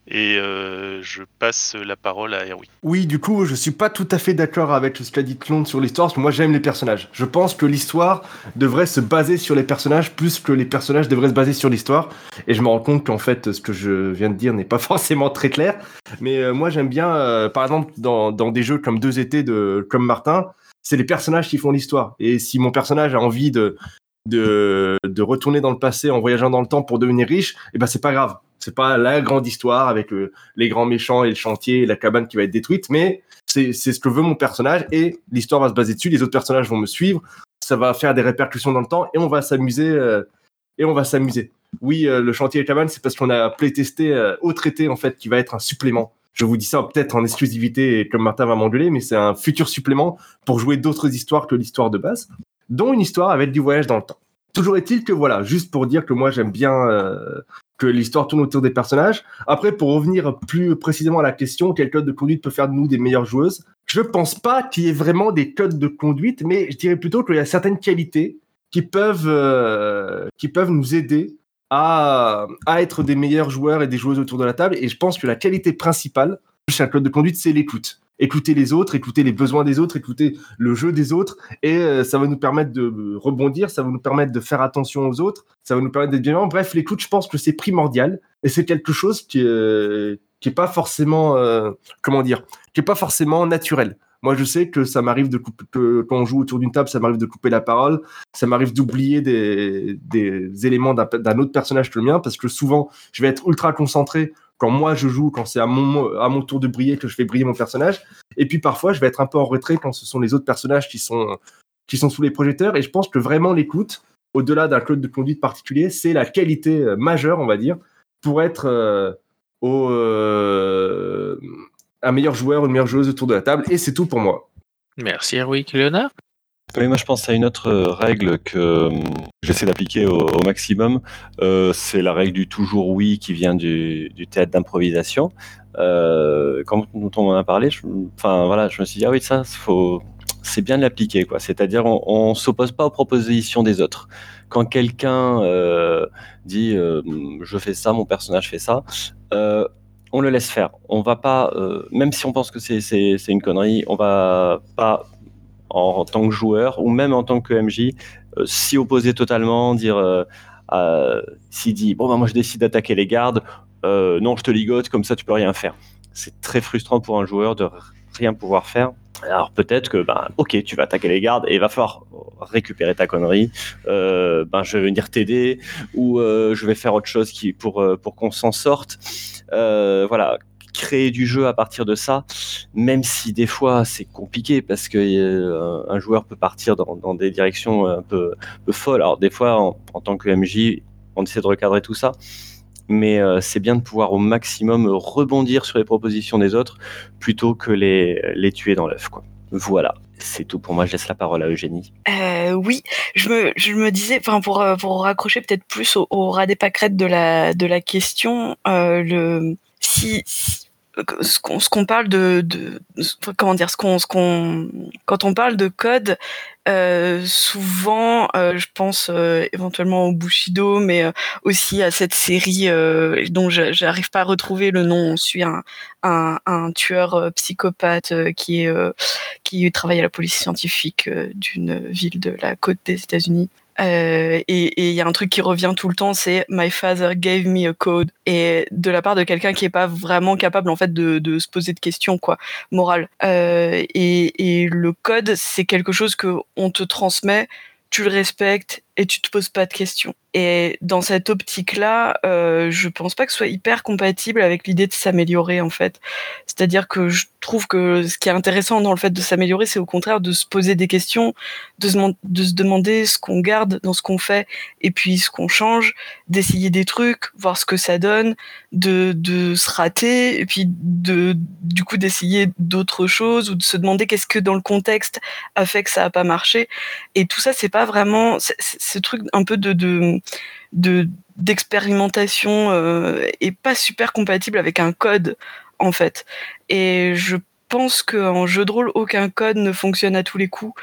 Et euh, je passe la parole à Erwin. Oui, du coup, je suis pas tout à fait d'accord avec ce qu'a dit Tlon sur l'histoire, parce que moi j'aime les personnages. Je pense que l'histoire devrait se baser sur les personnages plus que les personnages devraient se baser sur l'histoire. Et je me rends compte qu'en fait, ce que je viens de dire n'est pas forcément très clair. Mais euh, moi j'aime bien, par exemple, dans, dans des jeux comme Deux étés de comme Martin, c'est les personnages qui font l'histoire. Et si mon personnage a envie de, de, retourner dans le passé en voyageant dans le temps pour devenir riche, et ben c'est pas grave. C'est pas la grande histoire avec euh, les grands méchants et le chantier et la cabane qui va être détruite, mais c'est ce que veut mon personnage et l'histoire va se baser dessus. Les autres personnages vont me suivre, ça va faire des répercussions dans le temps et on va s'amuser euh, et on va s'amuser. Oui, euh, le chantier et la cabane, c'est parce qu'on a playtesté au traité en fait qui va être un supplément. Je vous dis ça peut-être en exclusivité et comme Martin va m'engueuler, mais c'est un futur supplément pour jouer d'autres histoires que l'histoire de base, dont une histoire avec du voyage dans le temps. Toujours est-il que voilà, juste pour dire que moi j'aime bien euh, que l'histoire tourne autour des personnages. Après, pour revenir plus précisément à la question, quel code de conduite peut faire de nous des meilleures joueuses? Je pense pas qu'il y ait vraiment des codes de conduite, mais je dirais plutôt qu'il y a certaines qualités qui peuvent, euh, qui peuvent nous aider à, à être des meilleurs joueurs et des joueuses autour de la table. Et je pense que la qualité principale chez un code de conduite, c'est l'écoute. Écouter les autres, écouter les besoins des autres, écouter le jeu des autres, et euh, ça va nous permettre de rebondir, ça va nous permettre de faire attention aux autres, ça va nous permettre d'être bienveillants. Bref, l'écoute, je pense que c'est primordial, et c'est quelque chose qui, euh, qui est pas forcément, euh, comment dire, qui est pas forcément naturel. Moi, je sais que ça m'arrive de couper, quand on joue autour d'une table, ça m'arrive de couper la parole, ça m'arrive d'oublier des, des éléments d'un autre personnage que le mien, parce que souvent, je vais être ultra concentré quand moi je joue, quand c'est à mon, à mon tour de briller que je fais briller mon personnage. Et puis parfois, je vais être un peu en retrait quand ce sont les autres personnages qui sont, qui sont sous les projecteurs. Et je pense que vraiment l'écoute, au-delà d'un code de conduite particulier, c'est la qualité euh, majeure, on va dire, pour être euh, au, euh, un meilleur joueur, une meilleure joueuse autour de la table. Et c'est tout pour moi. Merci Erwick. Léonard? Moi je pense à une autre euh, règle que euh, j'essaie d'appliquer au, maximum. Euh, c'est la règle du toujours oui qui vient du, théâtre d'improvisation. Euh, quand on en a parlé, je, enfin voilà, je me suis dit ah oui ça c'est bien de l'appliquer. C'est-à-dire on, on s'oppose pas aux propositions des autres. Quand quelqu'un dit je fais ça, mon personnage fait ça. On le laisse faire. On va pas, même si on pense que c'est une connerie, on va pas en, tant que joueur ou même en tant que MJ euh, s'y opposer totalement, dire euh, s'il dit bon bah moi je décide d'attaquer les gardes, euh, non je te ligote comme ça tu peux rien faire. C'est très frustrant pour un joueur de rien pouvoir faire. Alors peut-être que ben ok tu vas attaquer les gardes et il va falloir récupérer ta connerie. Ben je vais venir t'aider ou je vais faire autre chose qui pour pour qu'on s'en sorte. Voilà créer du jeu à partir de ça, même si des fois c'est compliqué parce que euh, un joueur peut partir dans, des directions un peu, folles. Alors des fois, en, tant que MJ, on essaie de recadrer tout ça, mais euh, c'est bien de pouvoir au maximum rebondir sur les propositions des autres plutôt que les, les tuer dans l'œuf. Voilà, c'est tout pour moi. Je laisse la parole à Eugénie. Euh, oui, je me, je me disais, enfin pour, pour raccrocher peut-être plus au, ras des pâquerettes de la, de la question, le, si- ce qu'on qu'on parle de, comment dire ce qu'on qu'on quand on parle de code euh, souvent euh, je pense euh, éventuellement au Bushido mais aussi à cette série dont j'arrive pas à retrouver le nom on suit un un, tueur psychopathe qui qui travaille à la police scientifique d'une ville de la côte des États-Unis. Euh, et il y a un truc qui revient tout le temps, c'est My father gave me a code. Et de la part de quelqu'un qui est pas vraiment capable en fait de, de se poser de questions quoi, morales. Euh, et, et le code, c'est quelque chose que on te transmet, tu le respectes et tu te poses pas de questions. Et dans cette optique-là, euh, je pense pas que ce soit hyper compatible avec l'idée de s'améliorer en fait. C'est-à-dire que je trouve que ce qui est intéressant dans le fait de s'améliorer, c'est au contraire de se poser des questions, de se, de se demander ce qu'on garde dans ce qu'on fait et puis ce qu'on change, d'essayer des trucs, voir ce que ça donne, de, de se rater et puis de du coup d'essayer d'autres choses ou de se demander qu'est-ce que dans le contexte a fait que ça a pas marché. Et tout ça, c'est pas vraiment ce truc un peu de de de- d'expérimentation euh, est pas super compatible avec un code en fait. Et je pense qu'en jeu de rôle, aucun code ne fonctionne à tous les coups.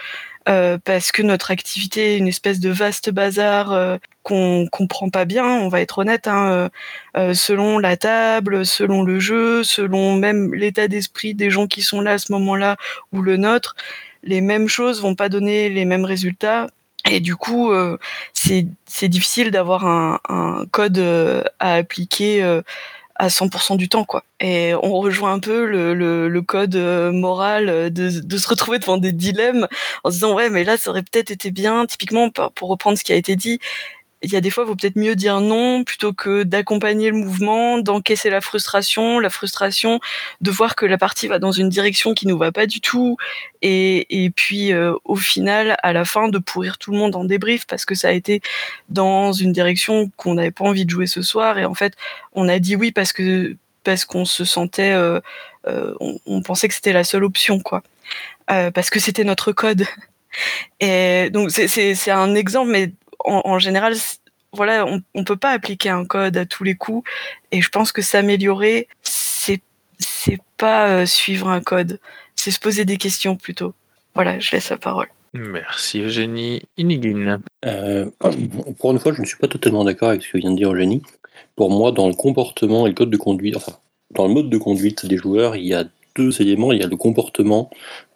euh, parce que notre activité est une espèce de vaste bazar euh, qu'on comprend pas bien, on va être honnête, hein, euh, selon la table, selon le jeu, selon même l'état d'esprit des gens qui sont là à ce moment-là ou le nôtre, les mêmes choses vont pas donner les mêmes résultats. Et du coup, c'est difficile d'avoir un, un, code à appliquer à 100% du temps quoi. Et on rejoint un peu le, le, le code euh, moral de, de, se retrouver devant des dilemmes en se disant ouais mais là ça aurait peut-être été bien typiquement pour reprendre ce qui a été dit il y a des fois, il vaut peut-être mieux dire non plutôt que d'accompagner le mouvement, d'encaisser la frustration, la frustration de voir que la partie va dans une direction qui nous va pas du tout, et, puis euh, au final, à la fin, de pourrir tout le monde en débrief parce que ça a été dans une direction qu'on n'avait pas envie de jouer ce soir, et en fait, on a dit oui parce que parce qu'on se sentait, euh, euh, on, on, pensait que c'était la seule option, quoi, parce que c'était notre code. Et donc c'est un exemple, mais en, général, voilà, on, on peut pas appliquer un code à tous les coups. Et je pense que s'améliorer, c'est c'est pas euh, suivre un code, c'est se poser des questions plutôt. Voilà, je laisse la parole. Merci Eugénie. Inigine. Euh, pour une fois, je ne suis pas totalement d'accord avec ce que vient de dire Eugénie. Pour moi, dans le comportement et le code de conduite, enfin, dans le mode de conduite des joueurs, il y a deux éléments. Il y a le comportement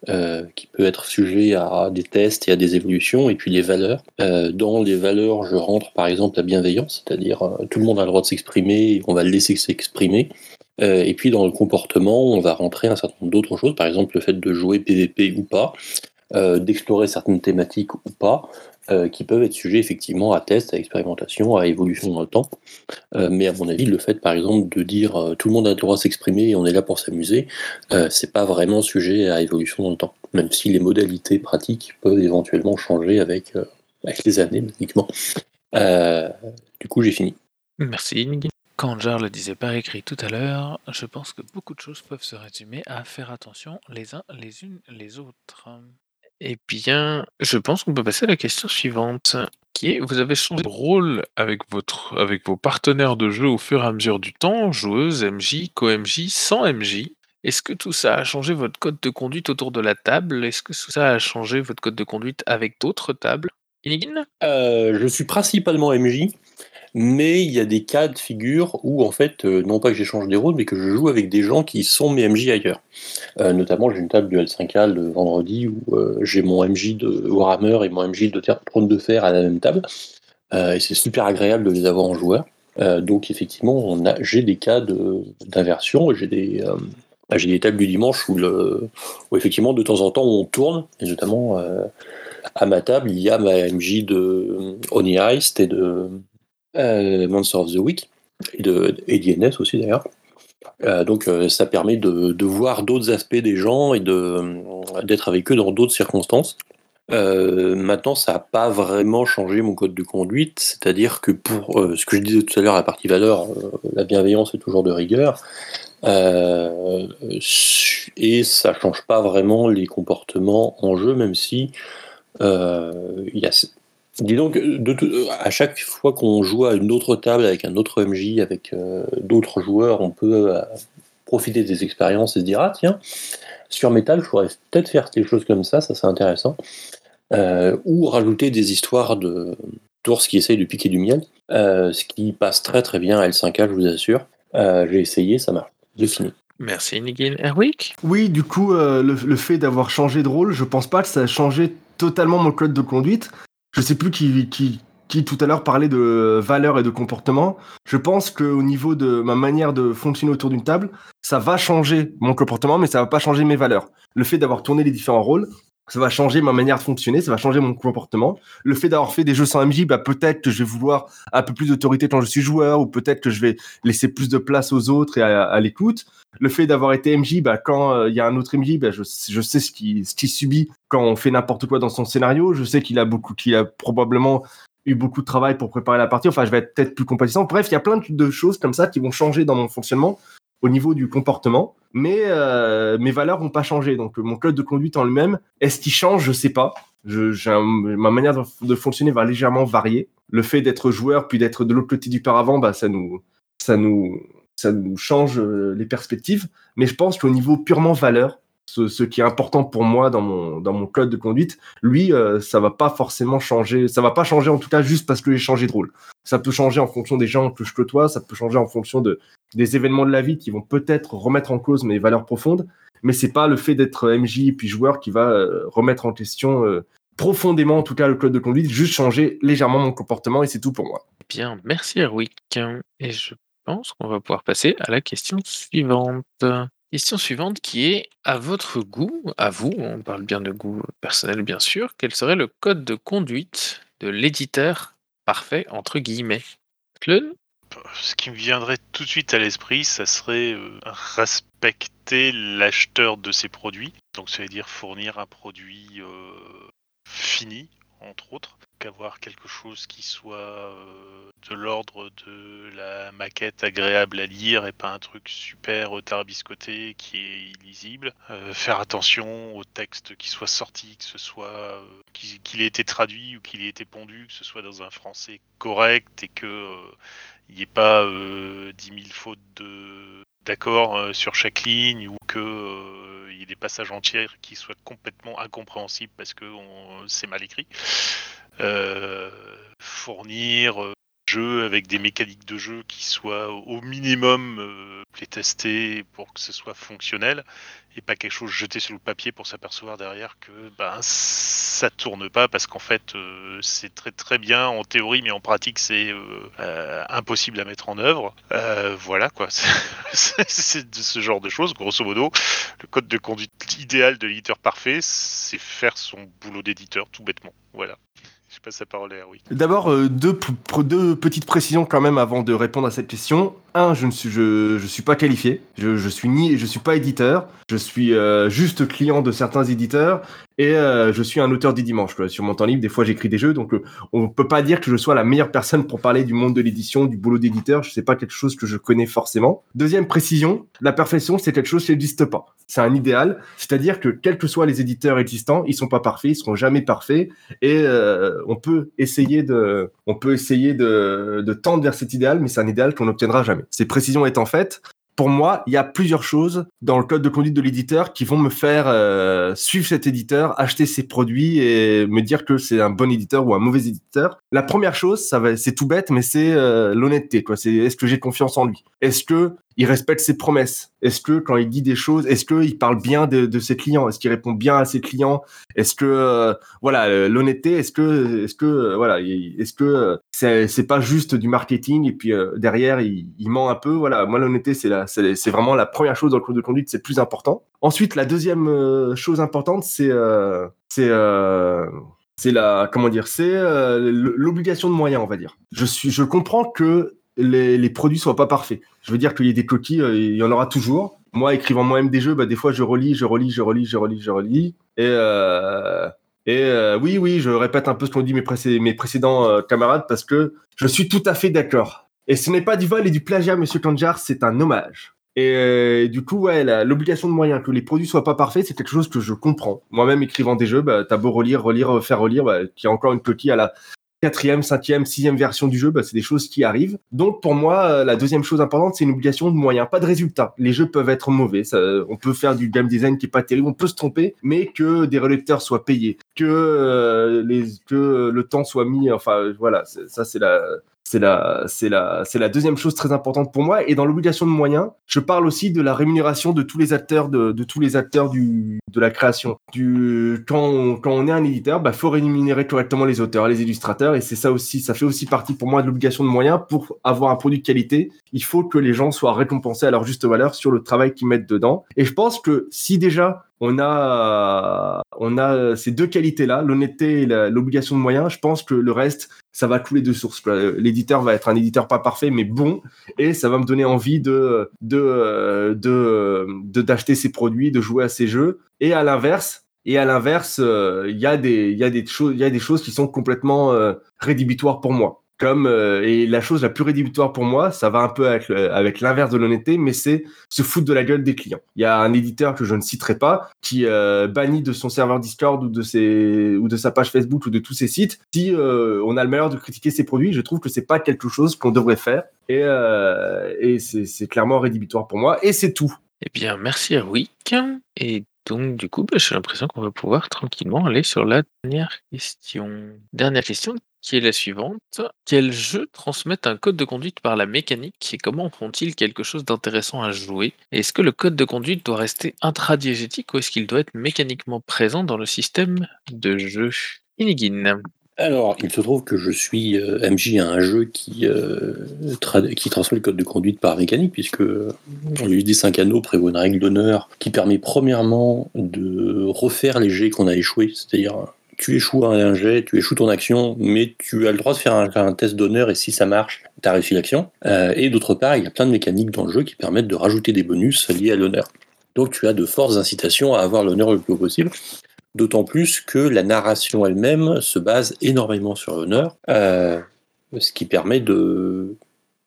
euh, qui peut être sujet à des tests et à des évolutions, et puis les valeurs. Euh, dans les valeurs, je rentre par exemple la bienveillance, c'est-à-dire euh, tout le monde a le droit de s'exprimer, on va le laisser s'exprimer. Et puis dans le comportement, on va rentrer un certain nombre d'autres choses, par exemple le fait de jouer PVP ou pas, d'explorer certaines thématiques ou pas, euh, qui peuvent être sujets effectivement à tests, à expérimentation, à évolution dans le temps. Euh, mais à mon avis, le fait par exemple de dire euh, tout le monde a le droit de s'exprimer et on est là pour s'amuser, c'est pas vraiment sujet à évolution dans le temps, même si les modalités pratiques peuvent éventuellement changer avec, avec les années, uniquement. Du coup, j'ai fini. Merci, Nigin. Quand Jar le disait par écrit tout à l'heure, je pense que beaucoup de choses peuvent se résumer à faire attention les uns les unes les autres. Eh bien, je pense qu'on peut passer à la question suivante, qui est, vous avez changé de rôle avec vos partenaires de jeu au fur et à mesure du temps, joueuse, MJ, co-MJ, sans MJ. Est-ce que tout ça a changé votre code de conduite autour de la table? Est-ce que tout ça a changé votre code de conduite avec d'autres tables? Inigine? Euh, je suis principalement MJ, mais il y a des cas de figure où, en fait, euh, non pas que j'échange des rôles, mais que je joue avec des gens qui sont mes MJ ailleurs. Euh, notamment, j'ai une table du L5A le vendredi où euh, j'ai mon MJ de Warhammer et mon MJ de Terre Trône de Fer à la même table. Et c'est super agréable de les avoir en joueur. Donc, effectivement, j'ai des cas de, d'inversion. J'ai des, j'ai des tables du dimanche où, effectivement, de temps en temps, on tourne, et notamment à ma table, il y a ma MJ de Oni Heist et de euh, Monster of the Week, et, d'INS aussi d'ailleurs. Euh, donc euh, ça permet de, voir d'autres aspects des gens et d'être avec eux dans d'autres circonstances. Euh, maintenant, ça n'a pas vraiment changé mon code de conduite, c'est-à-dire que pour ce que je disais tout à l'heure, la partie valeur, la bienveillance est toujours de rigueur, et ça change pas vraiment les comportements en jeu, même si il y a Dis donc, de, de, à chaque fois qu'on joue à une autre table avec un autre MJ, avec euh, d'autres joueurs, on peut euh, profiter des expériences et se dire ah tiens, sur tables, je pourrais peut-être faire des choses comme ça, ça c'est intéressant. Euh, ou rajouter des histoires de d'ours qui essayent de piquer du miel, euh, ce qui passe très très bien à L5A, je vous assure. Euh, j'ai essayé, ça marche. J'ai fini. Merci Nigel. Erwick Oui, du coup, le, le fait d'avoir changé de rôle, je pense pas que ça a changé totalement mon code de conduite je sais plus qui, qui, qui tout à l'heure parlait de valeur et de comportement. Je pense qu'au niveau de ma manière de fonctionner autour d'une table, ça va changer mon comportement, mais ça va pas changer mes valeurs. Le fait d'avoir tourné les différents rôles, ça va changer ma manière de fonctionner, ça va changer mon comportement. Le fait d'avoir fait des jeux sans MJ, bah peut-être que je vais vouloir un peu plus d'autorité quand je suis joueur, ou peut-être que je vais laisser plus de place aux autres et à, l'écoute. Le fait d'avoir été MJ, bah quand il euh, y a un autre MJ, bah je, je sais ce qu'il ce qui subit quand on fait n'importe quoi dans son scénario. Je sais qu'il a beaucoup, qu'il a probablement eu beaucoup de travail pour préparer la partie. Enfin, je vais être peut-être plus compatissant. Bref, il y a plein de choses comme ça qui vont changer dans mon fonctionnement au niveau du comportement, mais euh, mes valeurs vont pas changer. Donc mon code de conduite en lui-même, est-ce qu'il change? Je sais pas. Ma manière de, fonctionner va légèrement varier. Le fait d'être joueur puis d'être de l'autre côté du paravent, bah ça nous, ça nous, ça nous change euh, les perspectives. Mais je pense qu'au niveau purement valeur, ce, ce qui est important pour moi dans mon dans mon code de conduite, lui, euh, ça va pas forcément changer. Ça va pas changer en tout cas juste parce que j'ai changé de rôle. Ça peut changer en fonction des gens que je côtoie, ça peut changer en fonction de des événements de la vie qui vont peut-être remettre en cause mes valeurs profondes. Mais c'est pas le fait d'être MJ puis joueur qui va euh, remettre en question euh, profondément en tout cas le code de conduite, juste changer légèrement mon comportement et c'est tout pour moi. Bien, merci Erwick. Et je pense qu'on va pouvoir passer à la question suivante. Question suivante qui est, à votre goût, à vous, on parle bien de goût personnel bien sûr, quel serait le code de conduite de l'éditeur parfait, entre guillemets? Ce qui me viendrait tout de suite à l'esprit, ça serait euh, respecter l'acheteur de ses produits. Donc ça veut dire fournir un produit euh, fini, entre autres, qu'avoir quelque chose qui soit euh, de l'ordre de la maquette agréable à lire et pas un truc super tarbiscoté qui est illisible. Euh, faire attention au texte qui soit sorti, que ce soit euh, qu'il ait été traduit ou qu'il ait été pondu, que ce soit dans un français correct et que il n'y ait pas 10 000 fautes de d'accord euh, sur chaque ligne ou que euh, il y ait des passages entiers qui soient complètement incompréhensibles parce que c'est mal écrit. Euh, fournir euh, jeu avec des mécaniques de jeu qui soient au minimum playtestées pour que ce soit fonctionnel et pas quelque chose jeté sur le papier pour s'apercevoir derrière que ben ça tourne pas parce qu'en fait euh, c'est très très bien en théorie mais en pratique c'est euh, euh, impossible à mettre en œuvre. Voilà quoi, c'est ce genre de choses. Grosso modo, le code de conduite idéal de l'éditeur parfait, c'est faire son boulot d'éditeur tout bêtement. Voilà. Je passe la parole à Erwick. D'abord, deux, deux petites précisions quand même avant de répondre à cette question. Un, je ne suis, pas qualifié. Je, je suis pas éditeur. Je suis euh, juste client de certains éditeurs et euh, je suis un auteur du dimanche. Sur mon temps libre, des fois, j'écris des jeux, donc euh, on peut pas dire que je sois la meilleure personne pour parler du monde de l'édition, du boulot d'éditeur. Je sais pas quelque chose que je connais forcément. Deuxième précision, la perfection, c'est quelque chose qui n'existe pas. C'est un idéal, c'est-à-dire que quels que soient les éditeurs existants, ils sont pas parfaits, ils seront jamais parfaits et euh, on peut essayer de, on peut essayer de tendre vers cet idéal, mais c'est un idéal qu'on n'obtiendra jamais. Ces précisions étant faites, pour moi, il y a plusieurs choses dans le code de conduite de l'éditeur qui vont me faire euh, suivre cet éditeur, acheter ses produits et me dire que c'est un bon éditeur ou un mauvais éditeur. La première chose, ça va, c'est tout bête, mais c'est euh, l'honnêteté. Quoi. C'est est-ce que j'ai confiance en lui? Est-ce que il respecte ses promesses. Est-ce que quand il dit des choses, est-ce qu'il parle bien de, ses clients? Est-ce qu'il répond bien à ses clients? Est-ce que euh, voilà euh, l'honnêteté Est-ce que est-ce que euh, voilà il- est-ce que c'est pas juste du marketing et puis derrière il, ment un peu? Voilà, moi l'honnêteté c'est la c'est vraiment la première chose dans le code de conduite, c'est plus important. Ensuite, la deuxième chose importante, c'est c'est c'est la comment dire c'est l'obligation de moyens on va dire. Je suis je comprends que les, les produits soient pas parfaits. Je veux dire qu'il y ait des coquilles euh, il y en aura toujours. Moi écrivant moi-même des jeux bah des fois je relis je relis je relis je relis je relis. Et euh, euh, oui oui je répète un peu ce qu'ont dit mes, précé- mes précédents camarades parce que je suis tout à fait d'accord. Et ce n'est pas du vol et du plagiat monsieur Kanjar c'est un hommage. Et du coup, ouais, l'obligation de moyens, que les produits soient pas parfaits, c'est quelque chose que je comprends. Moi-même, écrivant des jeux, bah, t'as beau relire, relire, faire relire, bah, qu'il y a encore une coquille à la quatrième, cinquième, sixième version du jeu, bah, c'est des choses qui arrivent. Donc, pour moi, euh, la deuxième chose importante, c'est une obligation de moyens, pas de résultats. Les jeux peuvent être mauvais, ça, on peut faire du game design qui est pas terrible, on peut se tromper, mais que des relecteurs soient payés, que euh, les, que le temps soit mis, enfin, voilà, ça, c'est la, c'est la, c'est la, c'est la deuxième chose très importante pour moi. Et dans l'obligation de moyens, je parle aussi de la rémunération de tous les acteurs de, de tous les acteurs du, de la création. Du, quand on, quand on est un éditeur, bah, faut rémunérer correctement les auteurs, les illustrateurs. Et c'est ça aussi, ça fait aussi partie pour moi de l'obligation de moyens pour avoir un produit de qualité. Il faut que les gens soient récompensés à leur juste valeur sur le travail qu'ils mettent dedans. Et je pense que si déjà on a, on a ces deux qualités-là, l'honnêteté et l'obligation de moyens, je pense que le reste, ça va couler de source. quoi. L'éditeur va être un éditeur pas parfait, mais bon, et ça va me donner envie de de de de- d'acheter ses produits, de jouer à ses jeux. Et à l'inverse, et à l'inverse, euh, il y a des il y a des choses il y a des choses qui sont complètement euh, rédhibitoires pour moi. Comme euh, et la chose la plus rédhibitoire pour moi, ça va un peu avec l'inverse de l'honnêteté, mais c'est se foutre de la gueule des clients. Il y a un éditeur que je ne citerai pas qui euh, bannit de son serveur Discord ou de ses ou de sa page Facebook ou de tous ses sites si euh, on a le malheur de critiquer ses produits. Je trouve que c'est pas quelque chose qu'on devrait faire et euh, et c'est clairement rédhibitoire pour moi et c'est tout. Eh bien, merci Erwick. Et Donc du coup, bah, j'ai l'impression qu'on va pouvoir tranquillement aller sur la dernière question. Dernière question qui est la suivante. Quels jeux transmettent un code de conduite par la mécanique et comment font-ils quelque chose d'intéressant à jouer? Est-ce que le code de conduite doit rester intradiégétique ou est-ce qu'il doit être mécaniquement présent dans le système de jeu? Inigine. Alors, il se trouve que je suis euh, MJ à un jeu qui, euh, qui transmet le code de conduite par mécanique, puisque euh, l'UD 5 anneaux prévoit une règle d'honneur qui permet premièrement de refaire les jets qu'on a échoués, c'est-à-dire tu échoues un jet, tu échoues ton action, mais tu as le droit de faire un, un test d'honneur et si ça marche, tu as réussi l'action. Euh, et d'autre part, il y a plein de mécaniques dans le jeu qui permettent de rajouter des bonus liés à l'honneur. Donc tu as de fortes incitations à avoir l'honneur le plus haut possible. D'autant plus que la narration elle-même se base énormément sur l'honneur, euh, ce qui permet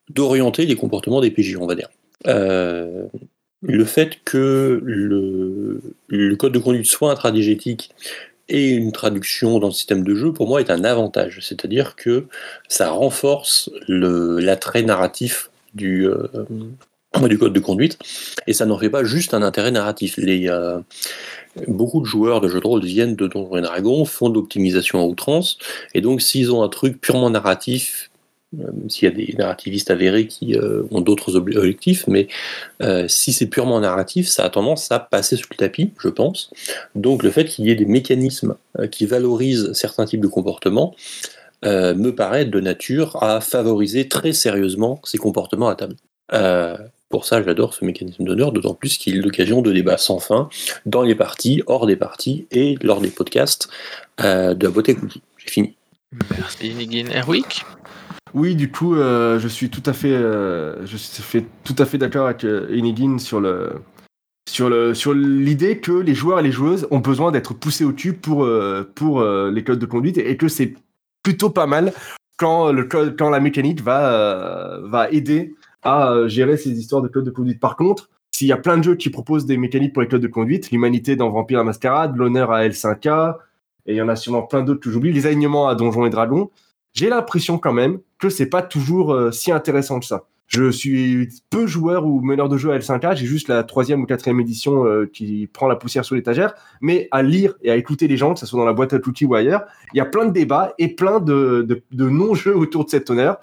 d'orienter les comportements des PJ, on va dire. Euh, le fait que le, code de conduite soit intradigétique et une traduction dans le système de jeu, pour moi, est un avantage. C'est-à-dire que ça renforce l'attrait narratif du, euh, du code de conduite, et ça n'en fait pas juste un intérêt narratif. Euh, beaucoup de joueurs de jeux de rôle viennent de Donjons et Dragons, font de l'optimisation à outrance, et donc s'ils ont un truc purement narratif, euh, s'il y a des narrativistes avérés qui euh, ont d'autres ob- objectifs, mais si c'est purement narratif, ça a tendance à passer sous le tapis, je pense. Donc le fait qu'il y ait des mécanismes qui valorisent certains types de comportements me paraît de nature à favoriser très sérieusement ces comportements à table. Pour ça, j'adore ce mécanisme d'honneur, d'autant plus qu'il est l'occasion de débats sans fin dans les parties, hors des parties et lors des podcasts euh, de la beauté cookie. J'ai fini. Merci Inigine. Erwick? Oui, du coup, euh, je suis tout à fait, euh, je suis fait tout à fait d'accord avec euh, Enigin sur le, sur le, sur l'idée que les joueurs et les joueuses ont besoin d'être poussés au tube pour, euh, pour euh, les codes de conduite et que c'est plutôt pas mal quand le code, quand la mécanique va, euh, va aider à euh, gérer ces histoires de codes de conduite. Par contre, s'il y a plein de jeux qui proposent des mécaniques pour les codes de conduite, l'humanité dans Vampire la Mascarade, l'honneur à L5K, et il y en a sûrement plein d'autres que j'oublie, les alignements à Donjons et Dragons, j'ai l'impression quand même que c'est pas toujours euh, si intéressant que ça. Je suis peu joueur ou meneur de jeu à L5A, j'ai juste la troisième ou quatrième édition euh, qui prend la poussière sur l'étagère, mais à lire et à écouter les gens, que ce soit dans la boîte à outils ou ailleurs, il y a plein de débats et plein de, de, non-jeux autour de cet honneur.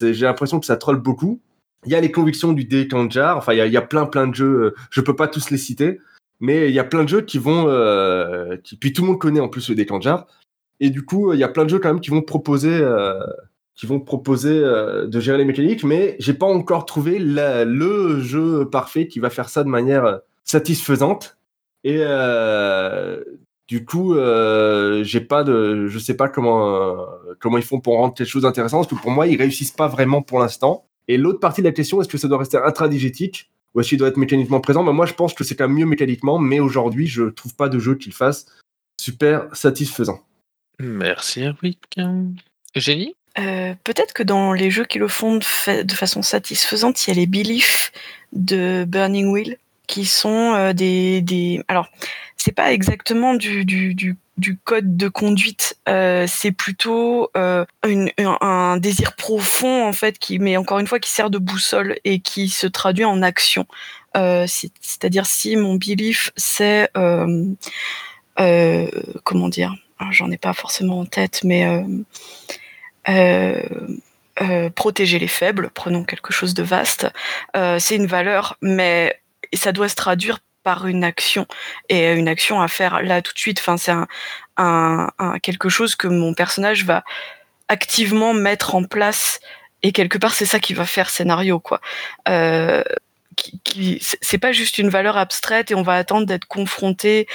J'ai l'impression que ça troll beaucoup. Il y a les convictions du Dekanjar, enfin il y a, plein plein de jeux, euh, je peux pas tous les citer, mais il y a plein de jeux qui vont, euh, qui, puis tout le monde connaît en plus le Dekanjar, et du coup il y a plein de jeux quand même qui vont proposer euh, qui vont proposer euh, de gérer les mécaniques, mais j'ai pas encore trouvé la- le jeu parfait qui va faire ça de manière euh, satisfaisante. Et euh, du coup, j'ai pas de, je sais pas comment comment ils font pour rendre quelque chose d'intéressant, parce que pour moi, ils réussissent pas vraiment pour l'instant. Et l'autre partie de la question, est-ce que ça doit rester intradigétique ou est-ce qu'il doit être mécaniquement présent? Ben, Moi, je pense que c'est quand même mieux mécaniquement, mais aujourd'hui, je trouve pas de jeu qui le fasse super satisfaisant. Merci Erwick. Génie Euh, Peut-être que dans les jeux qui le font de, fa- de façon satisfaisante, il y a les Beliefs de Burning Wheel qui sont euh, des, des. Alors, c'est pas exactement du, code de conduite, euh, c'est plutôt euh, un, désir profond en fait, qui, mais encore une fois, qui sert de boussole et qui se traduit en action. Euh, c'est- C'est-à-dire si mon belief c'est comment dire, Alors, j'en ai pas forcément en tête, mais protéger les faibles, prenons quelque chose de vaste, c'est une valeur, mais ça doit se traduire par une action et une action à faire là tout de suite. Enfin, c'est un, quelque chose que mon personnage va activement mettre en place et quelque part c'est ça qui va faire scénario quoi. Euh, qui, c'est pas juste une valeur abstraite et on va attendre d'être confronté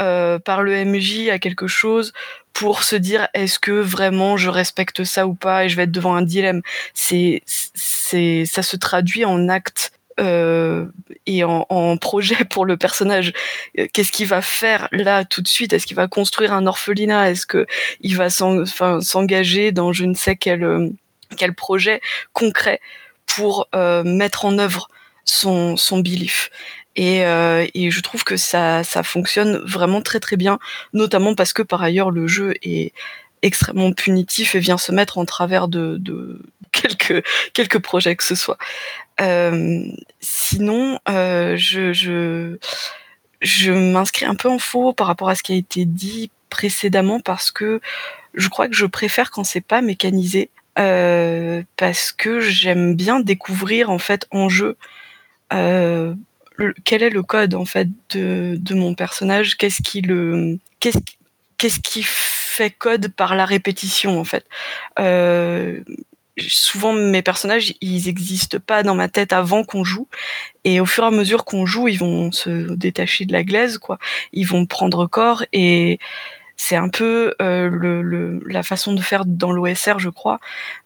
euh, par le MJ à quelque chose pour se dire est-ce que vraiment je respecte ça ou pas et je vais être devant un dilemme. C'est, c'est, ça se traduit en acte euh, et en, projet pour le personnage. Euh, Qu'est-ce qu'il va faire là tout de suite? Est-ce qu'il va construire un orphelinat? Est-ce que il va s'engager dans je ne sais quel euh, quel projet concret pour mettre en œuvre son son belief? Et, et je trouve que ça, ça fonctionne vraiment très très bien, notamment parce que par ailleurs le jeu est extrêmement punitif et vient se mettre en travers de, de quelques, quelques projets que ce soit. Euh, sinon, euh, je, je, je m'inscris un peu en faux par rapport à ce qui a été dit précédemment parce que je crois que je préfère quand c'est pas mécanisé euh, parce que j'aime bien découvrir en fait en jeu quel est le code en fait de, de mon personnage, qu'est-ce qui le qu'est-ce qu'est-ce qui fait code par la répétition en fait. Souvent mes personnages ils existent pas dans ma tête avant qu'on joue. Et au fur et à mesure qu'on joue ils vont se détacher de la glaise quoi. Ils vont prendre corps et c'est un peu euh, le, le- la façon de faire dans l'OSR je crois.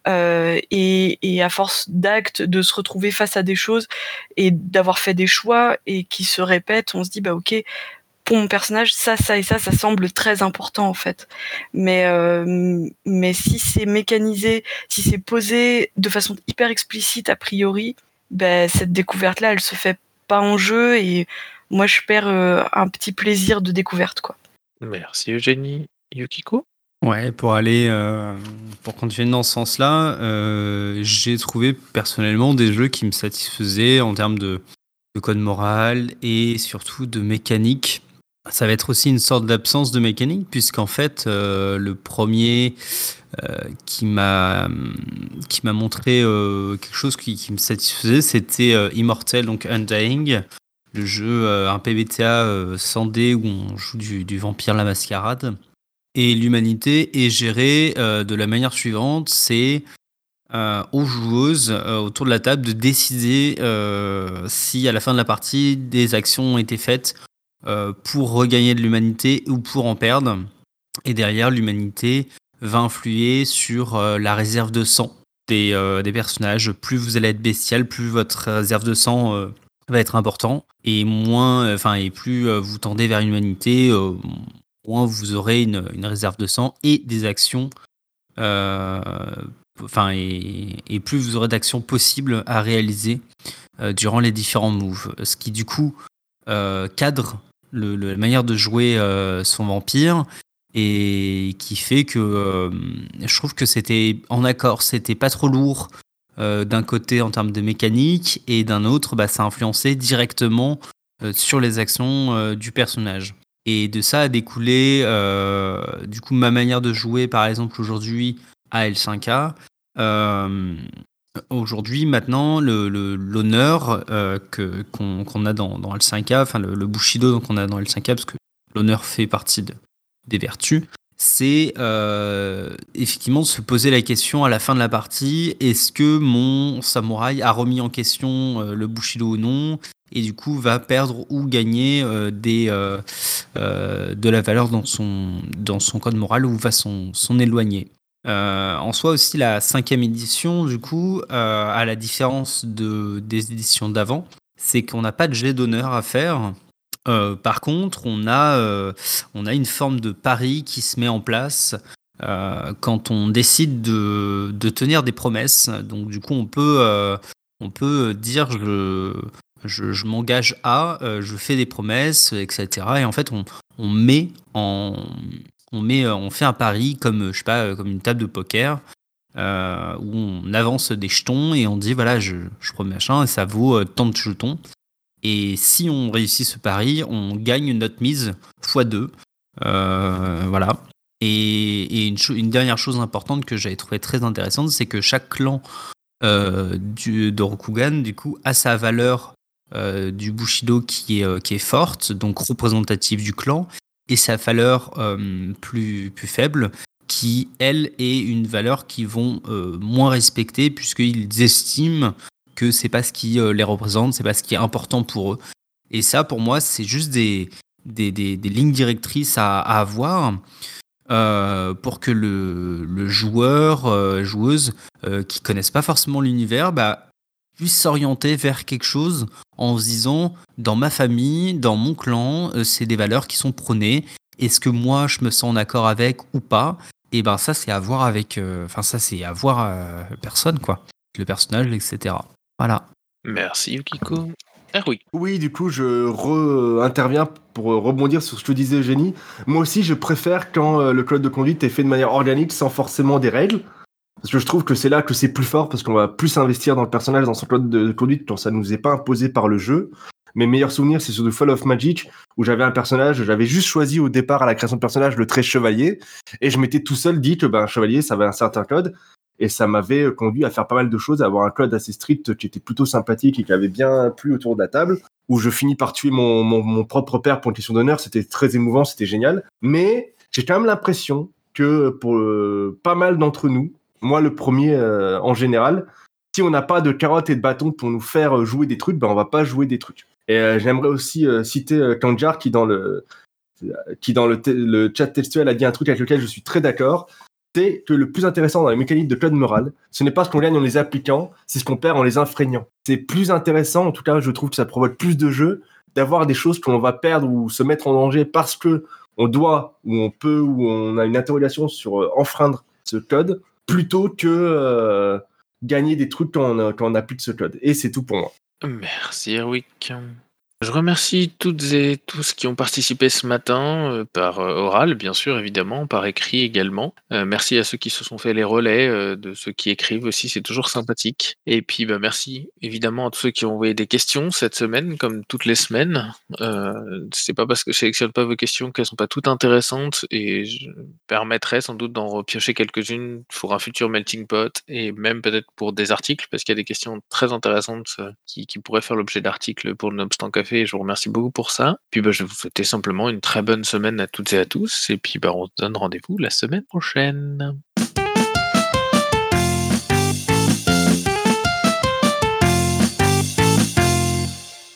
Euh, et, et à force d'actes de se retrouver face à des choses et d'avoir fait des choix et qui se répètent on se dit bah ok pour mon personnage ça ça et ça ça semble très important en fait mais euh, mais si c'est mécanisé si c'est posé de façon hyper explicite a priori, ben, cette découverte-là, elle se fait pas en jeu et moi je perds euh, un petit plaisir de découverte quoi. Merci Eugénie. Yukiko? Ouais, pour aller, euh, pour continuer dans ce sens-là, euh, j'ai trouvé personnellement des jeux qui me satisfaisaient en termes de, de code moral et surtout de mécanique. Ça va être aussi une sorte d'absence de mécanique, puisqu'en fait, euh, le premier euh, qui m'a qui m'a montré euh, quelque chose qui, me satisfaisait, c'était Immortel, donc Undying, le jeu, un PBTA euh, sans dé où on joue du, vampire la mascarade. Et l'humanité est gérée de la manière suivante, c'est aux joueuses autour de la table de décider si à la fin de la partie des actions ont été faites pour regagner de l'humanité ou pour en perdre. Et derrière, l'humanité va influer sur euh, la réserve de sang des, euh, des personnages. Plus vous allez être bestial, plus votre réserve de sang euh, va être important. Et moins, et plus euh, vous tendez vers l'humanité, euh, moins vous aurez une, réserve de sang et des actions. euh, Enfin, et, et plus vous aurez d'actions possibles à réaliser euh, durant les différents moves. Ce qui, du coup, euh, cadre le, la manière de jouer euh, son vampire et qui fait que euh, je trouve que c'était en accord, c'était pas trop lourd euh, d'un côté en termes de mécanique et d'un autre, bah, ça influençait directement sur les actions du personnage. Et de ça a découlé euh, du coup ma manière de jouer par exemple aujourd'hui à L5A. Euh, aujourd'hui maintenant l'honneur euh, qu'on a dans, dans L5A, enfin le, Bushido qu'on a dans L5A parce que l'honneur fait partie de- des vertus, c'est euh, effectivement de se poser la question à la fin de la partie est-ce que mon samouraï a remis en question euh, le Bushido ou non et du coup va perdre ou gagner des, de la valeur dans son, dans son code moral ou va s'en éloigner. Euh, en soi aussi la cinquième édition du coup euh, à la différence de, des éditions d'avant c'est qu'on n'a pas de jet d'honneur à faire euh, par contre, on a, une forme de pari qui se met en place quand on décide de, tenir des promesses. Donc, du coup, on peut, dire je, m'engage à, je fais des promesses, etc. Et en fait, on met en. On, met, on fait un pari comme, je sais pas, comme une table de poker euh, où on avance des jetons et on dit voilà, je, je promets machin et ça vaut euh, tant de jetons. Et si on réussit ce pari, on gagne notre mise x2. Euh, voilà. Et, une, dernière chose importante que j'avais trouvé très intéressante, c'est que chaque clan euh, du, de Rokugan, du coup, a sa valeur euh, du Bushido qui est, euh, qui est forte, donc représentative du clan, et sa valeur euh, plus, plus faible, qui, elle, est une valeur qu'ils vont euh, moins respecter, puisqu'ils estiment que c'est pas ce qui euh, les représente, c'est pas ce qui est important pour eux. Et ça, pour moi, c'est juste des, des, des- lignes directrices à, avoir pour que le, le joueur, joueuse, qui connaissent pas forcément l'univers, bah, puisse s'orienter vers quelque chose en se disant, dans ma famille, dans mon clan, euh, c'est des valeurs qui sont prônées. Est-ce que moi, je me sens en accord avec ou pas? Et ben ça, c'est à voir avec... euh, Enfin, ça, c'est à voir euh, personne, quoi. Le personnage, etc. Voilà. Merci Yukiko. Ah oui. Oui, du coup, je re-interviens pour rebondir sur ce que disait Eugénie. Moi aussi, je préfère quand le code de conduite est fait de manière organique sans forcément des règles. Parce que je trouve que c'est là que c'est plus fort, parce qu'on va plus investir dans le personnage, dans son code de conduite, quand ça nous est pas imposé par le jeu. mes meilleurs souvenirs, c'est sur The Fall of Magic, où j'avais un personnage, j'avais juste choisi au départ à la création de personnage le trait chevalier, et je m'étais tout seul dit que ben, chevalier, ça avait un certain code, et ça m'avait conduit à faire pas mal de choses, à avoir un code assez strict qui était plutôt sympathique et qui avait bien plu autour de la table, où je finis par tuer mon, mon, mon propre père pour une question d'honneur, c'était très émouvant, c'était génial, mais j'ai quand même l'impression que pour euh, pas mal d'entre nous, moi le premier euh, en général, si on n'a pas de carottes et de bâtons pour nous faire jouer des trucs, ben on va pas jouer des trucs. Et euh, j'aimerais aussi euh, citer euh, Kanjar qui dans le qui dans le, chat textuel a dit un truc avec lequel je suis très d'accord. C'est que le plus intéressant dans les mécaniques de code moral, ce n'est pas ce qu'on gagne en les appliquant, c'est ce qu'on perd en les infrégnant. C'est plus intéressant, en tout cas, je trouve que ça provoque plus de jeux d'avoir des choses qu'on va perdre ou se mettre en danger parce que on doit ou on peut ou on a une interrogation sur enfreindre ce code plutôt que euh, gagner des trucs quand on, a plus de ce code. Et c'est tout pour moi. Merci Erwick. Je remercie toutes et tous qui ont participé ce matin, euh, par euh, oral bien sûr, évidemment, par écrit également. Euh, merci à ceux qui se sont fait les relais, de ceux qui écrivent aussi, c'est toujours sympathique. Et puis bah, merci évidemment à tous ceux qui ont envoyé des questions cette semaine, comme toutes les semaines. C'est pas parce que je sélectionne pas vos questions qu'elles sont pas toutes intéressantes et je permettrai sans doute d'en repiocher quelques-unes pour un futur melting pot et même peut-être pour des articles, parce qu'il y a des questions très intéressantes qui, pourraient faire l'objet d'articles pour le Café je vous remercie beaucoup pour ça. Puis bah, je vais vous souhaiter simplement une très bonne semaine à toutes et à tous et puis bah, on se donne rendez-vous la semaine prochaine.